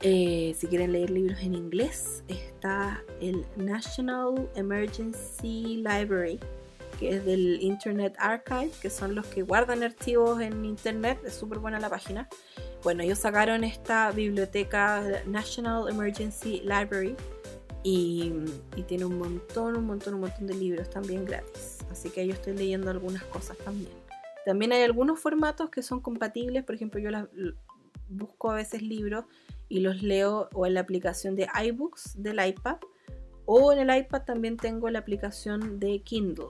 eh, si quieren leer libros en inglés, está el National Emergency Library, que es del Internet Archive, que son los que guardan archivos en Internet. Es súper buena la página. Bueno, ellos sacaron esta biblioteca National Emergency Library y, y, tiene un montón, un montón, un montón de libros también gratis. Así que yo estoy leyendo algunas cosas también. También hay algunos formatos que son compatibles, por ejemplo, yo busco a veces libros y los leo o en la aplicación de iBooks del iPad o en el iPad también tengo la aplicación de Kindle.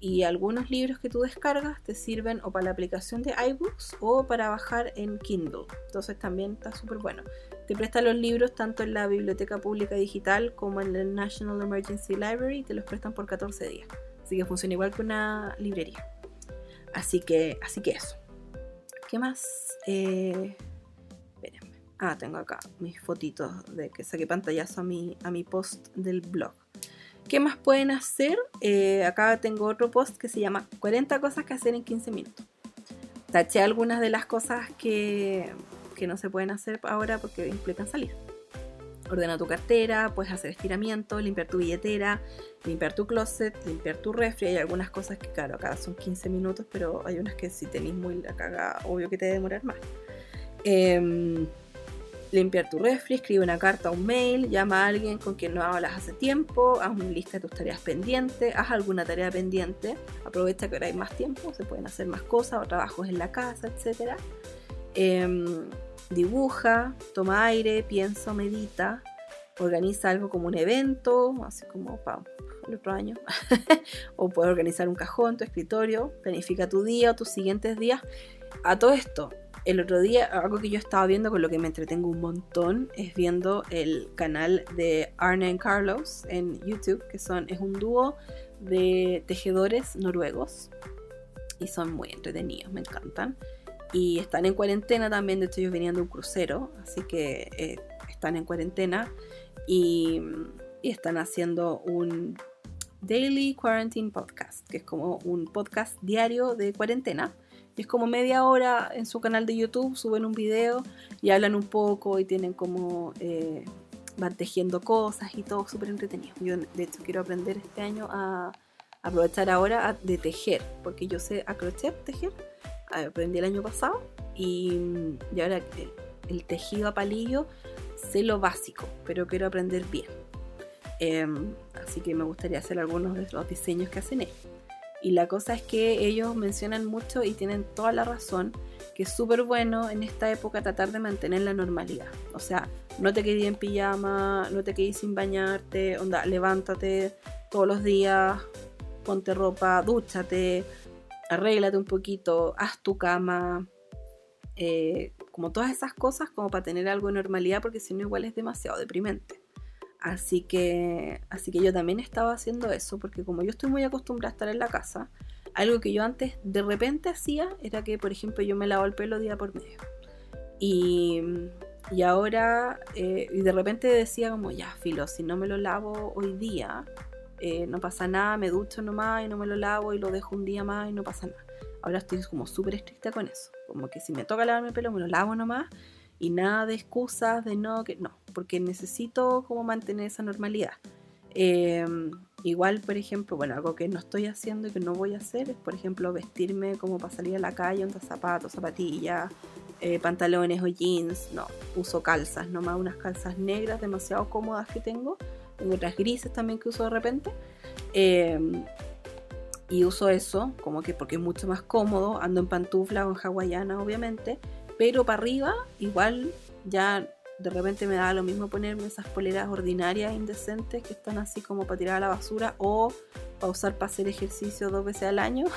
Y algunos libros que tú descargas te sirven o para la aplicación de iBooks o para bajar en Kindle. Entonces también está súper bueno. Te prestan los libros tanto en la Biblioteca Pública Digital como en el National Emergency Library y te los prestan por 14 días. Así que funciona igual que una librería. Así que, así que eso. ¿Qué más? Eh, espérenme. Ah, tengo acá mis fotitos de que saqué pantallazo a mi, a mi post del blog. ¿Qué más pueden hacer? Eh, acá tengo otro post que se llama 40 cosas que hacer en 15 minutos. Taché algunas de las cosas que, que no se pueden hacer ahora porque implican salir. Ordena tu cartera, puedes hacer estiramiento, limpiar tu billetera, limpiar tu closet, limpiar tu refri. Hay algunas cosas que, claro, acá son 15 minutos, pero hay unas que si tenéis muy la caga, obvio que te debe demorar más. Eh, limpiar tu refri, escribe una carta o un mail, llama a alguien con quien no hablas hace tiempo, haz una lista de tus tareas pendientes, haz alguna tarea pendiente, aprovecha que ahora hay más tiempo, se pueden hacer más cosas o trabajos en la casa, etc. Em, dibuja, toma aire, piensa, medita, organiza algo como un evento, así como para el otro año, o puedes organizar un cajón, tu escritorio, planifica tu día o tus siguientes días. A todo esto, el otro día, algo que yo estaba viendo con lo que me entretengo un montón, es viendo el canal de Arne y Carlos en YouTube, que son, es un dúo de tejedores noruegos. Y son muy entretenidos, me encantan. Y están en cuarentena también, de hecho ellos venían de un crucero, así que eh, están en cuarentena y, y están haciendo un Daily Quarantine Podcast, que es como un podcast diario de cuarentena es como media hora en su canal de YouTube, suben un video y hablan un poco y tienen como... Eh, van tejiendo cosas y todo súper entretenido. Yo de hecho quiero aprender este año a aprovechar ahora de tejer, porque yo sé a crochet tejer, aprendí el año pasado y, y ahora el, el, tejido a palillo sé lo básico, pero quiero aprender bien. Em, así que me gustaría hacer algunos de los diseños que hacen ellos. Y la cosa es que ellos mencionan mucho y tienen toda la razón que es súper bueno en esta época tratar de mantener la normalidad. O sea, no te quedes en pijama, no te quedes sin bañarte, onda, levántate todos los días, ponte ropa, dúchate, arréglate un poquito, haz tu cama, eh, como todas esas cosas como para tener algo de normalidad porque si no igual es demasiado deprimente. Así que, así que yo también estaba haciendo eso, porque como yo estoy muy acostumbrada a estar en la casa, algo que yo antes de repente hacía era que, por ejemplo, yo me lavo el pelo día por medio. Y, y ahora, eh, y de repente decía como, ya, filo, si no me lo lavo hoy día, eh, no pasa nada, me ducho nomás y no me lo lavo y lo dejo un día más y no pasa nada. Ahora estoy como súper estricta con eso. Como que si me toca lavarme el pelo, me lo lavo nomás y nada de excusas de no, que no, porque necesito como mantener esa normalidad. Em, igual, por ejemplo, bueno, algo que no estoy haciendo y que no voy a hacer es, por ejemplo, vestirme como para salir a la calle, onda zapatos, zapatillas, eh, pantalones o jeans. No, uso calzas, nomás unas calzas negras demasiado cómodas que tengo. Otras grises también que uso de repente. Em, y uso eso, como que porque es mucho más cómodo. Ando en pantufla o en hawaiana, obviamente pero para arriba igual ya de repente me da lo mismo ponerme esas poleras ordinarias indecentes que están así como para tirar a la basura o para usar para hacer ejercicio dos veces al año.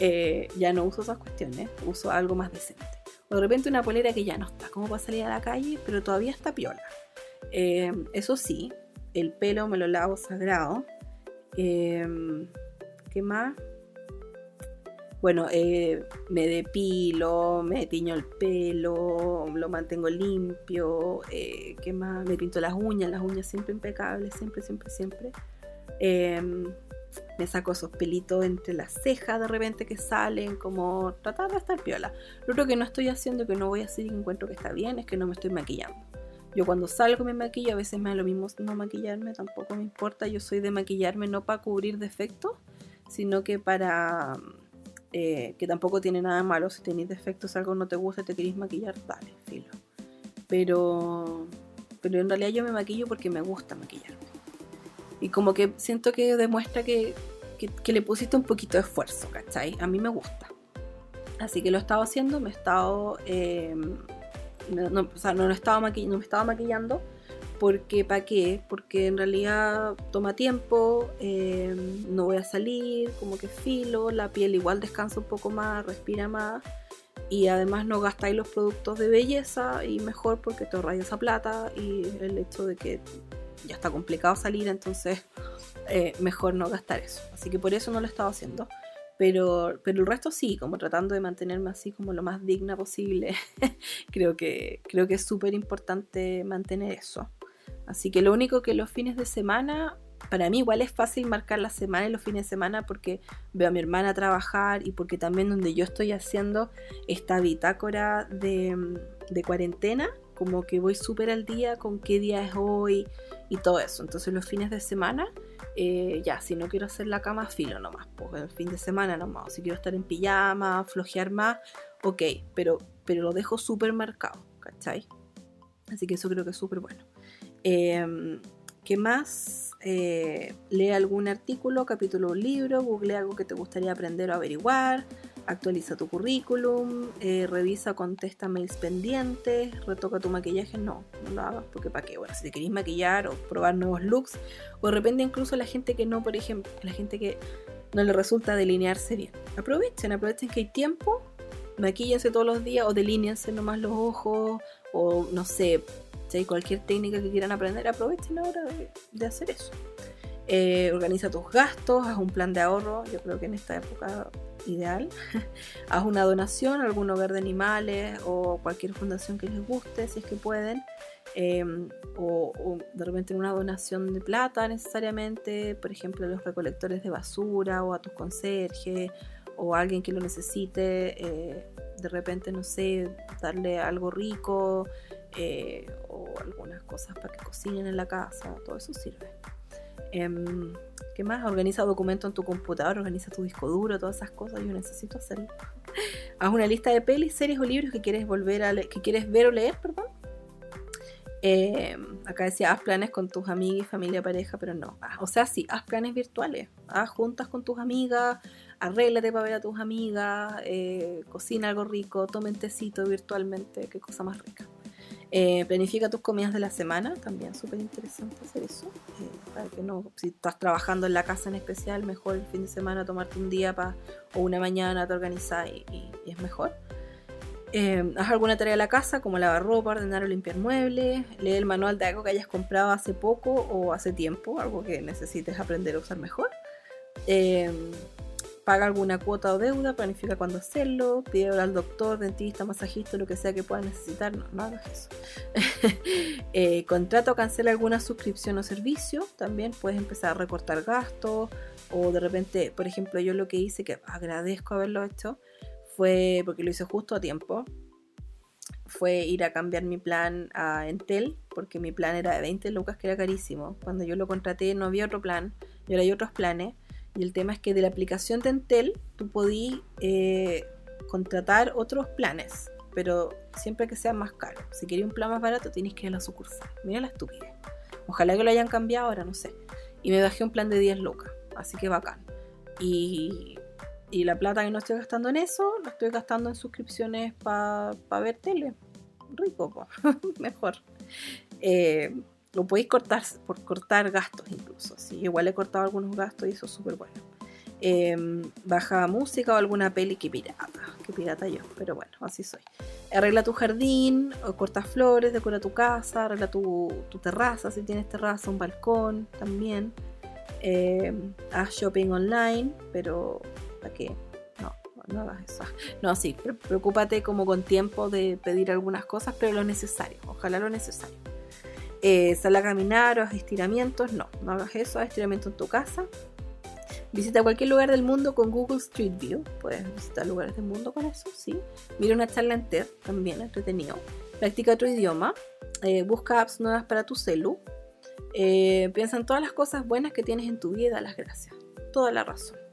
Eh, ya no uso esas cuestiones, uso algo más decente. O de repente una polera que ya no está como para salir a la calle, pero todavía está piola. Eh, eso sí, el pelo me lo lavo sagrado. Eh, ¿Qué más? bueno, eh, me depilo, me tiño el pelo, lo mantengo limpio, eh, ¿qué más? Me pinto las uñas, las uñas siempre impecables, siempre, siempre, siempre. Em, me saco esos pelitos entre las cejas de repente que salen, como tratar de estar piola. Lo otro que no estoy haciendo, que no voy a hacer y encuentro que está bien, es que no me estoy maquillando. Yo cuando salgo me maquillo, a veces me da lo mismo no maquillarme, tampoco me importa. Yo soy de maquillarme no para cubrir defectos, sino que para eh, que tampoco tiene nada malo. Si tenéis defectos, algo no te gusta, te queréis maquillar, dale, filo. Pero, pero en realidad yo me maquillo porque me gusta maquillarme. Y como que siento que demuestra que, que, le pusiste un poquito de esfuerzo, ¿cachai? A mí me gusta. Así que lo he estado haciendo, me he estado... Eh, no, o sea, no, estaba no me estaba maquillando porque ¿para qué? Porque en realidad toma tiempo, eh, no voy a salir, como que filo, la piel igual descansa un poco más, respira más y además no gastáis los productos de belleza y mejor porque te ahorráis esa plata y el hecho de que ya está complicado salir, entonces eh, mejor no gastar eso. Así que por eso no lo he estado haciendo. Pero, pero el resto sí, como tratando de mantenerme así como lo más digna posible. creo, que, creo que es súper importante mantener eso. Así que lo único que los fines de semana, para mí igual es fácil marcar la semana y los fines de semana porque veo a mi hermana trabajar y porque también donde yo estoy haciendo esta bitácora de, de cuarentena, como que voy súper al día con qué día es hoy y todo eso. Entonces los fines de semana eh, ya, si no quiero hacer la cama, filo nomás, pues el fin de semana nomás. Si quiero estar en pijama, flojear más, ok, pero, pero lo dejo súper marcado, ¿cachai? Así que eso creo que es súper bueno. Em, ¿Qué más? Eh, lee algún artículo, capítulo libro, google algo que te gustaría aprender o averiguar, actualiza tu currículum, eh, revisa, contesta mails pendientes, retoca tu maquillaje, no, no lo hagas porque para qué, bueno, si te queréis maquillar o probar nuevos looks, o de repente incluso la gente que no, por ejemplo, la gente que no le resulta delinearse bien, aprovechen, aprovechen que hay tiempo, maquíllense todos los días o delíneanse nomás los ojos, o no sé, si hay cualquier técnica que quieran aprender, aprovechen ahora de, de hacer eso. Eh, organiza tus gastos, haz un plan de ahorro, yo creo que en esta época ideal. haz una donación a algún hogar de animales o cualquier fundación que les guste, si es que pueden. Em, o, de repente una donación de plata necesariamente, por ejemplo, a los recolectores de basura o a tus conserjes o a alguien que lo necesite. Eh, de repente, no sé, darle algo rico eh, o algunas cosas para que cocinen en la casa, todo eso sirve. Em, ¿Qué más? Organiza documentos en tu computador, organiza tu disco duro, todas esas cosas. Yo necesito hacerlo. Haz una lista de pelis, series o libros que quieres volver a que quieres ver o leer, perdón. Em, acá decía, haz planes con tus amigas, familia, pareja, pero no. Ah, o sea, sí, haz planes virtuales. Haz juntas con tus amigas, arréglate para ver a tus amigas, eh, cocina algo rico, tome un tecito virtualmente, qué cosa más rica. Eh, planifica tus comidas de la semana, también súper interesante hacer eso. Eh, para que no, si estás trabajando en la casa en especial, mejor el fin de semana tomarte un día pa, o una mañana te organizar y, es mejor. Eh, haz alguna tarea de la casa, como lavar ropa, ordenar o limpiar muebles, lee el manual de algo que hayas comprado hace poco o hace tiempo, algo que necesites aprender a usar mejor paga alguna cuota o deuda, planifica cuándo hacerlo, pide al doctor, dentista, masajista, lo que sea que pueda necesitar, no, no hagas eso. eh, contrata o cancela alguna suscripción o servicio, también puedes empezar a recortar gastos o de repente, por ejemplo, yo lo que hice, que agradezco haberlo hecho, fue porque lo hice justo a tiempo, fue ir a cambiar mi plan a Entel, porque mi plan era de 20 lucas, que era carísimo. Cuando yo lo contraté no había otro plan, y ahora hay otros planes. Y el tema es que de la aplicación de Entel tú podías eh, contratar otros planes, pero siempre que sea más caro. Si querías un plan más barato tienes que ir a la sucursal. Mira la estupidez. Ojalá que lo hayan cambiado ahora, no sé. Y me bajé un plan de 10 lucas, así que bacán. Y, y la plata que no estoy gastando en eso, la estoy gastando en suscripciones para ver tele. Rico, mejor. Eh, lo podéis cortar por cortar gastos incluso. ¿sí? Igual he cortado algunos gastos y eso es súper bueno. Em, baja música o alguna peli que pirata, que pirata yo, pero bueno, así soy. Arregla tu jardín, o corta flores, decora tu casa, arregla tu, terraza si tienes terraza, un balcón también. Em, haz shopping online, pero ¿para qué? No, no hagas eso. No, sí, preocúpate como con tiempo de pedir algunas cosas, pero lo necesario, ojalá lo necesario. Eh, sal a caminar o haz estiramientos, no, no hagas eso, haz estiramiento en tu casa. Visita cualquier lugar del mundo con Google Street View, puedes visitar lugares del mundo con eso, sí. Mira una charla en TED, también entretenido. Practica otro idioma, eh, busca apps nuevas para tu celu. Eh, piensa en todas las cosas buenas que tienes en tu vida, las gracias. Toda la razón.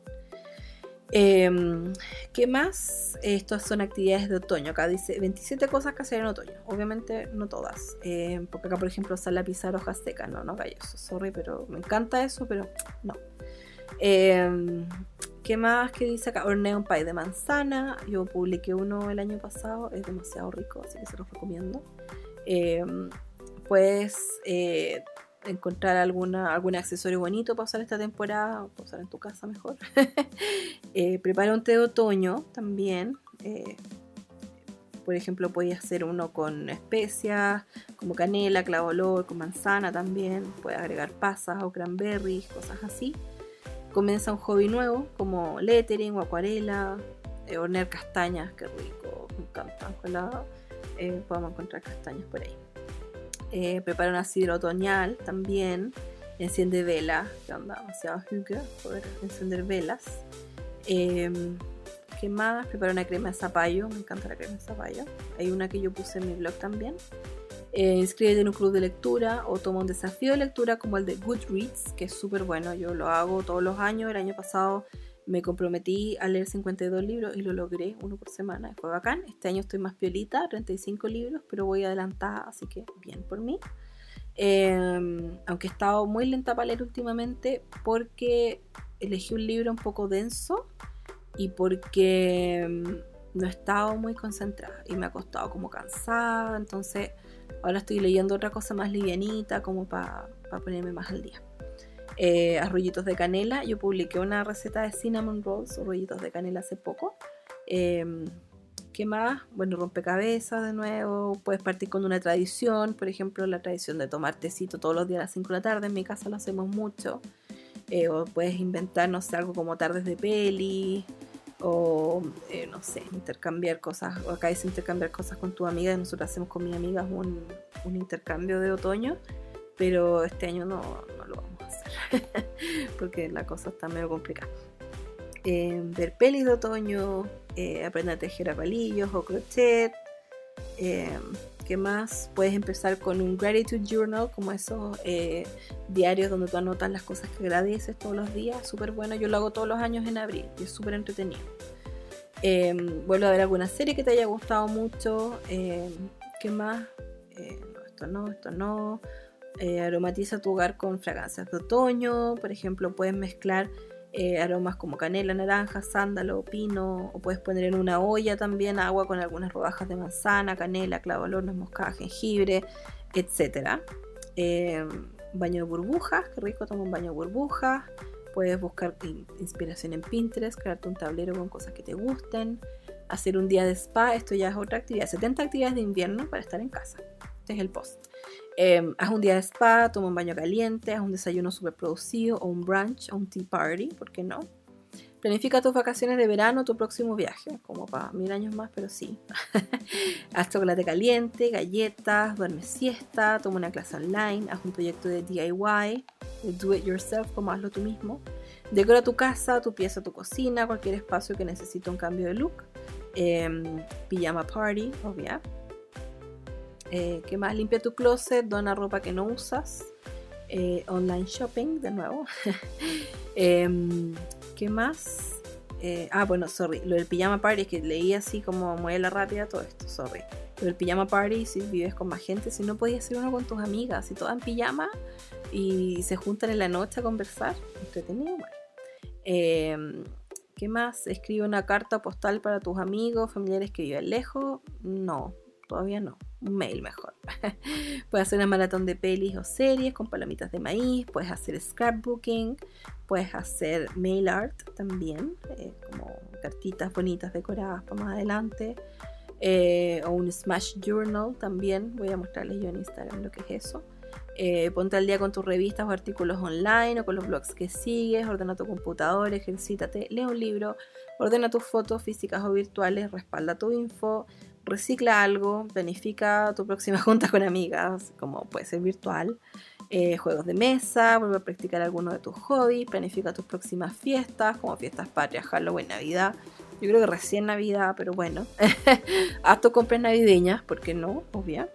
Em, ¿Qué más? Estas son actividades de otoño. Acá dice 27 cosas que hacer en otoño. Obviamente no todas. Em, porque acá, por ejemplo, sale a pisar hojas secas. No, no eso. Sorry, pero me encanta eso, pero no. Em, ¿Qué más que dice acá? Hornea un pie de manzana. Yo publiqué uno el año pasado. Es demasiado rico, así que se los recomiendo. pues eh, encontrar alguna, algún accesorio bonito para usar esta temporada, para usar en tu casa mejor. Eh, prepara un té de otoño también. Eh, por ejemplo, puedes hacer uno con especias, como canela, clavo olor, con manzana también. Puedes agregar pasas o cranberries, cosas así. comienza un hobby nuevo como lettering o acuarela, eh, hornear castañas, qué rico, me encanta. Ojalá eh, podamos encontrar castañas por ahí. Eh, prepara una sidra otoñal también. Enciende velas, que anda demasiado hygge poder encender velas. Em, ¿Qué más? Prepara una crema de zapallo, me encanta la crema de zapallo. Hay una que yo puse en mi blog también. Eh, inscríbete en un club de lectura o toma un desafío de lectura como el de Goodreads, que es súper bueno. Yo lo hago todos los años. El año pasado me comprometí a leer 52 libros y lo logré, uno por semana. Fue bacán. Este año estoy más piolita, 35 libros, pero voy adelantada, así que bien por mí. Em, aunque he estado muy lenta para leer últimamente porque elegí un libro un poco denso y porque em, no he estado muy concentrada y me ha costado como cansada. Entonces ahora estoy leyendo otra cosa más livianita como para ponerme más al día eh, de canela. Yo publiqué una receta de cinnamon rolls o de canela hace poco. Em, ¿Qué más? Bueno, rompecabezas de nuevo. Puedes partir con una tradición, por ejemplo, la tradición de tomar tecito todos los días a las 5 de la tarde. En mi casa lo hacemos mucho. Eh, o puedes inventar, no sé, algo como tardes de peli. O, eh, no sé, intercambiar cosas. O acá es intercambiar cosas con tu amiga. Nosotros hacemos con mis amigas un, un intercambio de otoño. Pero este año no, no lo porque la cosa está medio complicada. Eh, ver pelis de otoño, eh, aprender a tejer a palillos o crochet. Eh, ¿Qué más? Puedes empezar con un gratitude journal, como esos diarios donde tú anotas las cosas que agradeces todos los días. Súper bueno, yo lo hago todos los años en abril y es súper entretenido. vuelvo a ver alguna serie que te haya gustado mucho. ¿Qué más? esto no, esto no. Eh, aromatiza tu hogar con fragancias de otoño, por ejemplo, puedes mezclar eh, aromas como canela, naranja, sándalo, pino, o puedes poner en una olla también agua con algunas rodajas de manzana, canela, clavo al moscada, jengibre, etc. Eh, baño de burbujas, qué rico, toma un baño de burbujas. Puedes buscar inspiración en Pinterest, crearte un tablero con cosas que te gusten, hacer un día de spa, esto ya es otra actividad, 70 actividades de invierno para estar en casa. Este es el post. Em, haz un día de spa, toma un baño caliente, haz un desayuno super producido o un brunch o un tea party, ¿por qué no? Planifica tus vacaciones de verano, tu próximo viaje, como para mil años más, pero sí. haz chocolate caliente, galletas, duerme siesta, toma una clase online, haz un proyecto de DIY, de do it yourself, como hazlo tú mismo. Decora tu casa, tu pieza, tu cocina, cualquier espacio que necesite un cambio de look. Em, pijama party, obvia. Eh, ¿Qué más? Limpia tu closet, dona ropa que no usas. Eh, online shopping, de nuevo. Em, ¿Qué más? Eh, ah, bueno, sorry. Lo del pijama party es que leí así como muela rápida todo esto, sorry. Lo del pijama party, si vives con más gente, si no podías hacer uno con tus amigas, si todas en pijama y se juntan en la noche a conversar, entretenido, bueno. Em, ¿Qué más? Escribe una carta postal para tus amigos, familiares que viven lejos. No, todavía no mail mejor. puedes hacer una maratón de pelis o series con palomitas de maíz, puedes hacer scrapbooking, puedes hacer mail art también, eh, como cartitas bonitas decoradas para más adelante, eh, o un smash journal también, voy a mostrarles yo en Instagram lo que es eso. Eh, ponte al día con tus revistas o artículos online o con los blogs que sigues, ordena tu computador, ejercítate, lee un libro, ordena tus fotos físicas o virtuales, respalda tu info, recicla algo, planifica tu próxima junta con amigas, como puede ser virtual, eh, juegos de mesa, vuelve a practicar alguno de tus hobbies, planifica tus próximas fiestas, como fiestas patrias, Halloween, Navidad. Yo creo que recién Navidad, pero bueno. Haz tu compras navideñas, porque no? Obvia.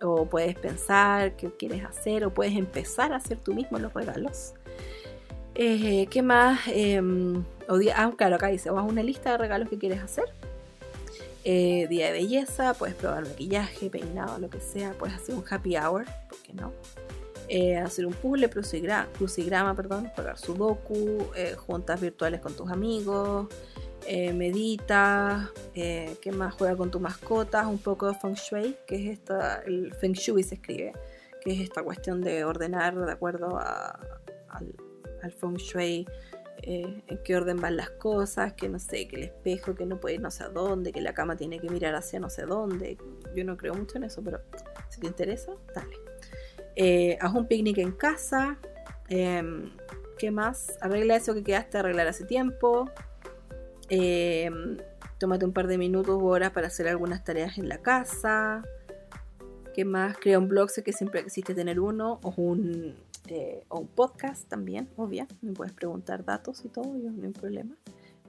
O puedes pensar qué quieres hacer, o puedes empezar a hacer tú mismo los regalos. Eh, ¿Qué más? Eh, ah, claro, acá dice, o haz una lista de regalos que quieres hacer eh, día de belleza, puedes probar maquillaje, peinado, lo que sea, puedes hacer un happy hour, ¿por qué no? Eh, hacer un puzzle, crucigrama, perdón, jugar sudoku, eh, juntas virtuales con tus amigos, medita, ¿qué más? Juega con tus mascotas, un poco de feng shui, que es esta, el feng shui se escribe, que es esta cuestión de ordenar de acuerdo al, al feng shui eh, en qué orden van las cosas, que no sé, que el espejo, que no puede ir no sé a dónde, que la cama tiene que mirar hacia no sé dónde. Yo no creo mucho en eso, pero si te interesa, dale. Eh, haz un picnic en casa, em, ¿Qué más? Arregla eso que quedaste a arreglar hace tiempo. Eh, tómate un par de minutos o horas para hacer algunas tareas en la casa. ¿Qué más? Crea un blog, sé que siempre existe tener uno, o un, o un podcast también, obvio. Me puedes preguntar datos y todo, yo no hay problema.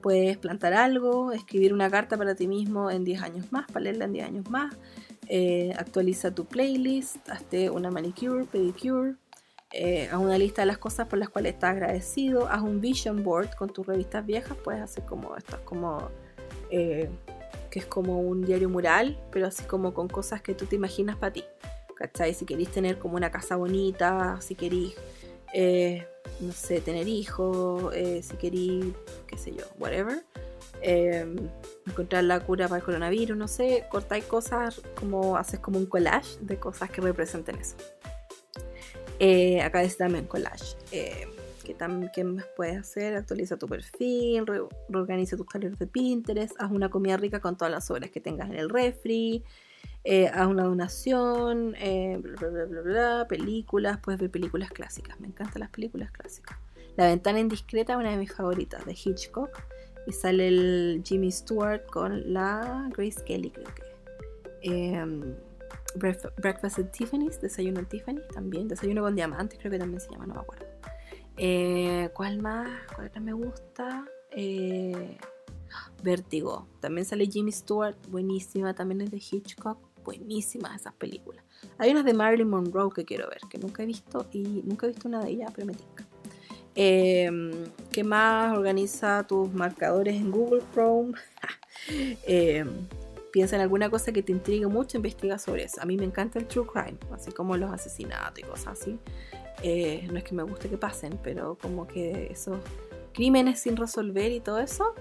Puedes plantar algo, escribir una carta para ti mismo en 10 años más, para leerla en 10 años más. Eh, actualiza tu playlist, hazte una manicure, pedicure. Eh, haz una lista de las cosas por las cuales estás agradecido. Haz un vision board con tus revistas viejas. Puedes hacer como esto, es como eh, que es como un diario mural, pero así como con cosas que tú te imaginas para ti. ¿Cachai? Si queréis tener como una casa bonita, si queréis, eh, no sé, tener hijos, eh, si queréis, qué sé yo, whatever. encontrar la cura para el coronavirus, no sé, cortáis cosas como haces como un collage de cosas que representen eso. acá dice también collage ¿Qué, más puedes hacer? Actualiza tu perfil, reorganiza tus tareas de Pinterest, haz una comida rica con todas las obras que tengas en el refri, eh, haz una donación, eh, bla, bla, bla, bla, películas, puedes ver películas clásicas, me encantan las películas clásicas. La ventana indiscreta es una de mis favoritas, de Hitchcock, y sale el Jimmy Stewart con la Grace Kelly, creo que. Em, Breakfast at Tiffany's, Desayuno en Tiffany también, Desayuno con Diamantes, creo que también se llama, no me acuerdo. Eh, ¿Cuál más? ¿Cuál otra me gusta? Eh, Vértigo. También sale Jimmy Stewart, buenísima. También es de Hitchcock, buenísimas esas películas. Hay unas de Marilyn Monroe que quiero ver, que nunca he visto y nunca he visto una de ellas, pero me tinca. Em, ¿Qué más? Organiza tus marcadores en Google Chrome. Em, piensa en alguna cosa que te intrigue mucho, investiga sobre eso. A mí me encanta el true crime, así como los asesinatos y cosas así. Eh, no es que me guste que pasen, pero como que esos crímenes sin resolver y todo eso,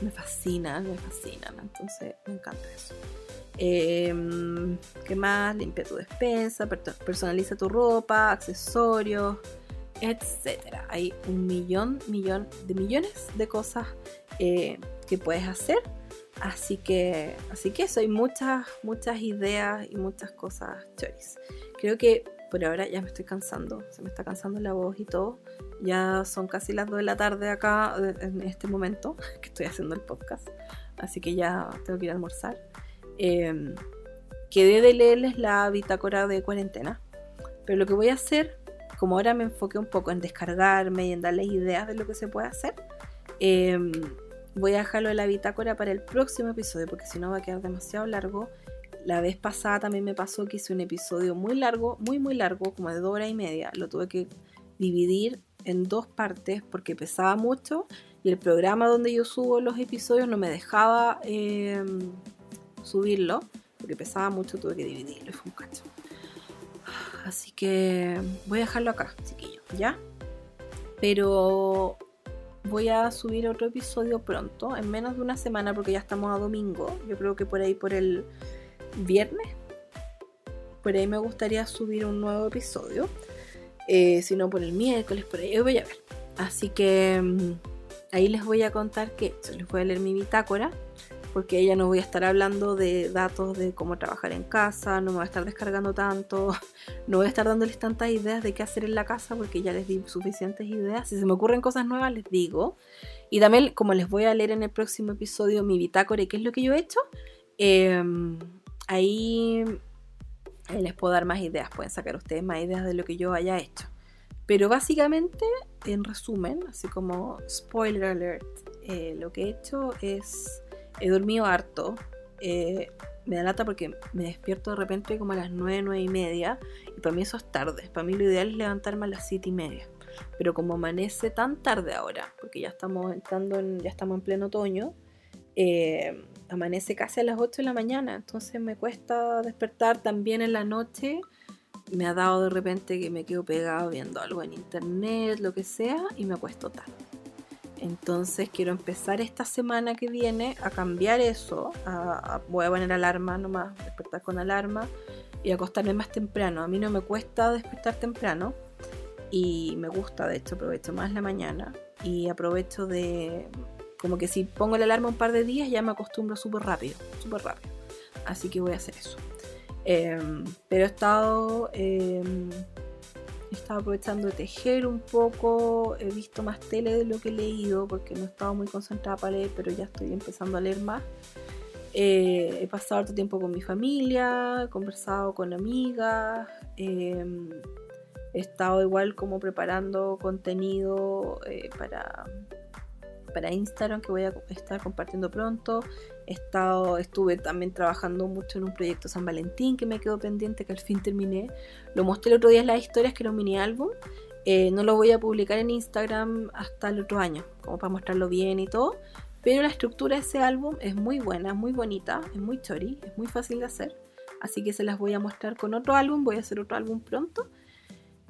me fascinan, me fascinan. Entonces, me encanta eso. Em, ¿Qué más? Limpia tu despensa, personaliza tu ropa, accesorios, etcétera. Hay un millón, millón de millones de cosas eh, que puedes hacer. Así que, así que eso, hay muchas, muchas ideas y muchas cosas choris. Creo que por ahora ya me estoy cansando, se me está cansando la voz y todo. Ya son casi las 2 de la tarde acá en este momento que estoy haciendo el podcast, así que ya tengo que ir a almorzar. Eh, quedé de leerles la bitácora de cuarentena, pero lo que voy a hacer, como ahora me enfoqué un poco en descargarme y en darles ideas de lo que se puede hacer, em, voy a dejarlo de la bitácora para el próximo episodio, porque si no va a quedar demasiado largo la vez pasada también me pasó que hice un episodio muy largo, muy muy largo, como de dos horas y media. Lo tuve que dividir en dos partes porque pesaba mucho y el programa donde yo subo los episodios no me dejaba em, subirlo porque pesaba mucho, tuve que dividirlo y fue un cacho. Así que voy a dejarlo acá, chiquillos, ¿ya? Pero voy a subir otro episodio pronto, en menos de una semana porque ya estamos a domingo. Yo creo que por ahí por el viernes. Por ahí me gustaría subir un nuevo episodio. Eh, si por el miércoles, por ahí voy a ver. Así que mm, ahí les voy a contar que les voy a leer mi bitácora. Porque ya no voy a estar hablando de datos de cómo trabajar en casa, no me voy a estar descargando tanto, no voy a estar dándoles tantas ideas de qué hacer en la casa porque ya les di suficientes ideas. Si se me ocurren cosas nuevas, les digo. Y también, como les voy a leer en el próximo episodio mi bitácora y qué es lo que yo he hecho, eh, ahí les puedo dar más ideas, pueden sacar ustedes más ideas de lo que yo haya hecho. Pero básicamente, en resumen, así como spoiler alert, eh, lo que he hecho es, he dormido harto, eh, me da lata porque me despierto de repente como a las 9, 9 y media, y para mí eso es tarde, para mí lo ideal es levantarme a las 7 y media. Pero como amanece tan tarde ahora, porque ya estamos entrando en, ya estamos en pleno otoño, eh, amanece casi a las 8 de la mañana, entonces me cuesta despertar también en la noche. Me ha dado de repente que me quedo pegado viendo algo en internet, lo que sea, y me acuesto tarde. Entonces quiero empezar esta semana que viene a cambiar eso. voy a poner alarma nomás, despertar con alarma y acostarme más temprano. A mí no me cuesta despertar temprano y me gusta, de hecho, aprovecho más la mañana y aprovecho de como que si pongo la alarma un par de días ya me acostumbro súper rápido, súper rápido. Así que voy a hacer eso. Em, pero he estado em, he estado aprovechando de tejer un poco, he visto más tele de lo que he leído porque no he estado muy concentrada para leer, pero ya estoy empezando a leer más. Eh, he pasado harto tiempo con mi familia, he conversado con amigas, em, he estado igual como preparando contenido eh, para, para Instagram que voy a estar compartiendo pronto. He estado, estuve también trabajando mucho en un proyecto San Valentín que me quedó pendiente, que al fin terminé. Lo mostré el otro día en las historias, que era un mini álbum. Eh, no lo voy a publicar en Instagram hasta el otro año, como para mostrarlo bien y todo. Pero la estructura de ese álbum es muy buena, muy bonita, es muy chori, es muy fácil de hacer. Así que se las voy a mostrar con otro álbum, voy a hacer otro álbum pronto.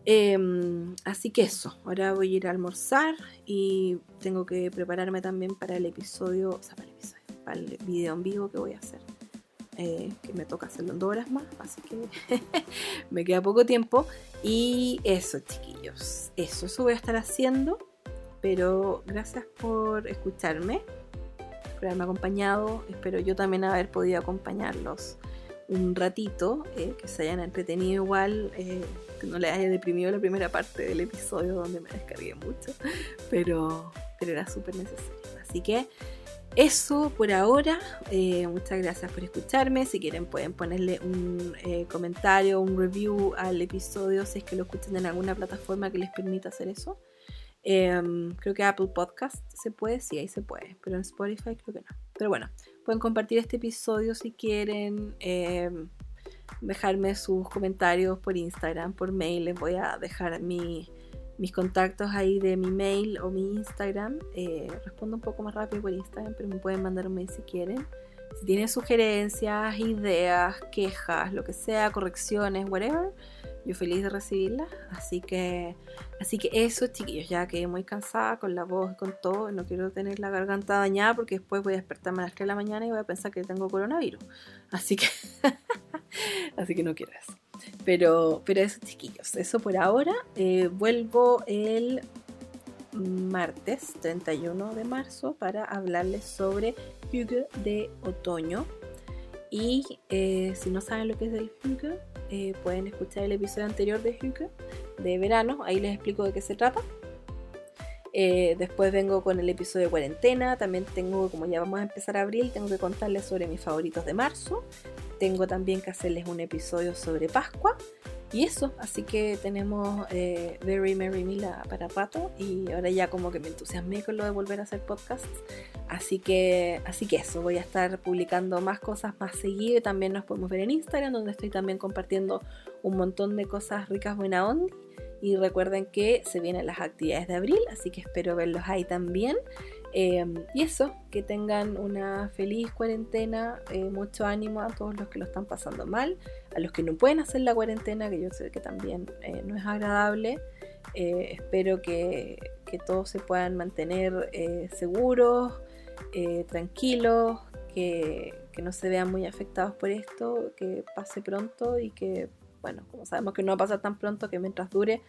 Em, así que eso, ahora voy a ir a almorzar y tengo que prepararme también para el episodio, o sea, para el episodio, para el video en vivo que voy a hacer. Eh, que me toca hacerlo en dos horas más, así que me queda poco tiempo. Y eso, chiquillos, eso, eso voy a estar haciendo. Pero gracias por escucharme por haberme acompañado. Espero yo también haber podido acompañarlos un ratito, eh, que se hayan entretenido igual, eh, que no les haya deprimido la primera parte del episodio donde me descargué mucho, pero, pero era súper necesario. Así que eso por ahora. Eh, muchas gracias por escucharme. Si quieren pueden ponerle un comentario, un review al episodio si es que lo escuchan en alguna plataforma que les permita hacer eso. Em, creo que Apple Podcast se puede, sí, ahí se puede, pero en Spotify creo que no. Pero bueno, pueden compartir este episodio si quieren, em, dejarme sus comentarios por Instagram, por mail, les voy a dejar mis contactos ahí de mi mail o mi Instagram. Eh, respondo un poco más rápido por Instagram, pero me pueden mandar un mail si quieren. Si tienen sugerencias, ideas, quejas, lo que sea, correcciones, whatever yo feliz de recibirla. Así que, así que eso, chiquillos, ya quedé muy cansada con la voz y con todo. No quiero tener la garganta dañada porque después voy a despertarme a las 3 de la mañana y voy a pensar que tengo coronavirus. Así que, así que no quiero eso. Pero, pero eso, chiquillos, eso por ahora. Eh, vuelvo el martes 31 de marzo para hablarles sobre Hygge de otoño. Y eh, si no saben lo que es el Hygge, eh, pueden escuchar el episodio anterior de Hygge de verano, ahí les explico de qué se trata. Eh, después vengo con el episodio de cuarentena, también tengo, como ya vamos a empezar abril, tengo que contarles sobre mis favoritos de marzo, tengo también que hacerles un episodio sobre Pascua y eso, así que tenemos eh, Very Merry Mila para Pato y ahora ya como que me entusiasmé con lo de volver a hacer podcasts. Así que, así que eso, voy a estar publicando más cosas más seguido. También nos podemos ver en Instagram, donde estoy también compartiendo un montón de cosas ricas, buena onda. Y recuerden que se vienen las actividades de abril, así que espero verlos ahí también. Em, y eso, que tengan una feliz cuarentena, eh, mucho ánimo a todos los que lo están pasando mal, a los que no pueden hacer la cuarentena, que yo sé que también eh, no es agradable. Eh, espero que, todos se puedan mantener seguros, tranquilos, que, que, no se vean muy afectados por esto, que pase pronto y que, bueno, como sabemos que no va a pasar tan pronto, que mientras dure,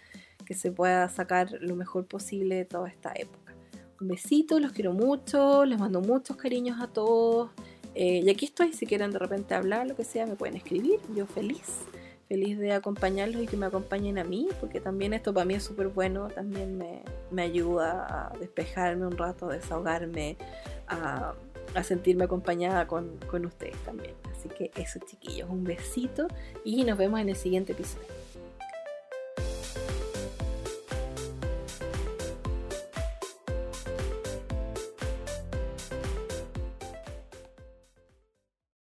que se pueda sacar lo mejor posible de toda esta época. Un besito, los quiero mucho, les mando muchos cariños a todos. Eh, y aquí estoy, si quieren de repente hablar, lo que sea, me pueden escribir. Yo feliz, feliz de acompañarlos y que me acompañen a mí, porque también esto para mí es súper bueno, también me, ayuda a despejarme un rato, a desahogarme, a, sentirme acompañada con, con ustedes también. Así que eso chiquillos, un besito y nos vemos en el siguiente episodio.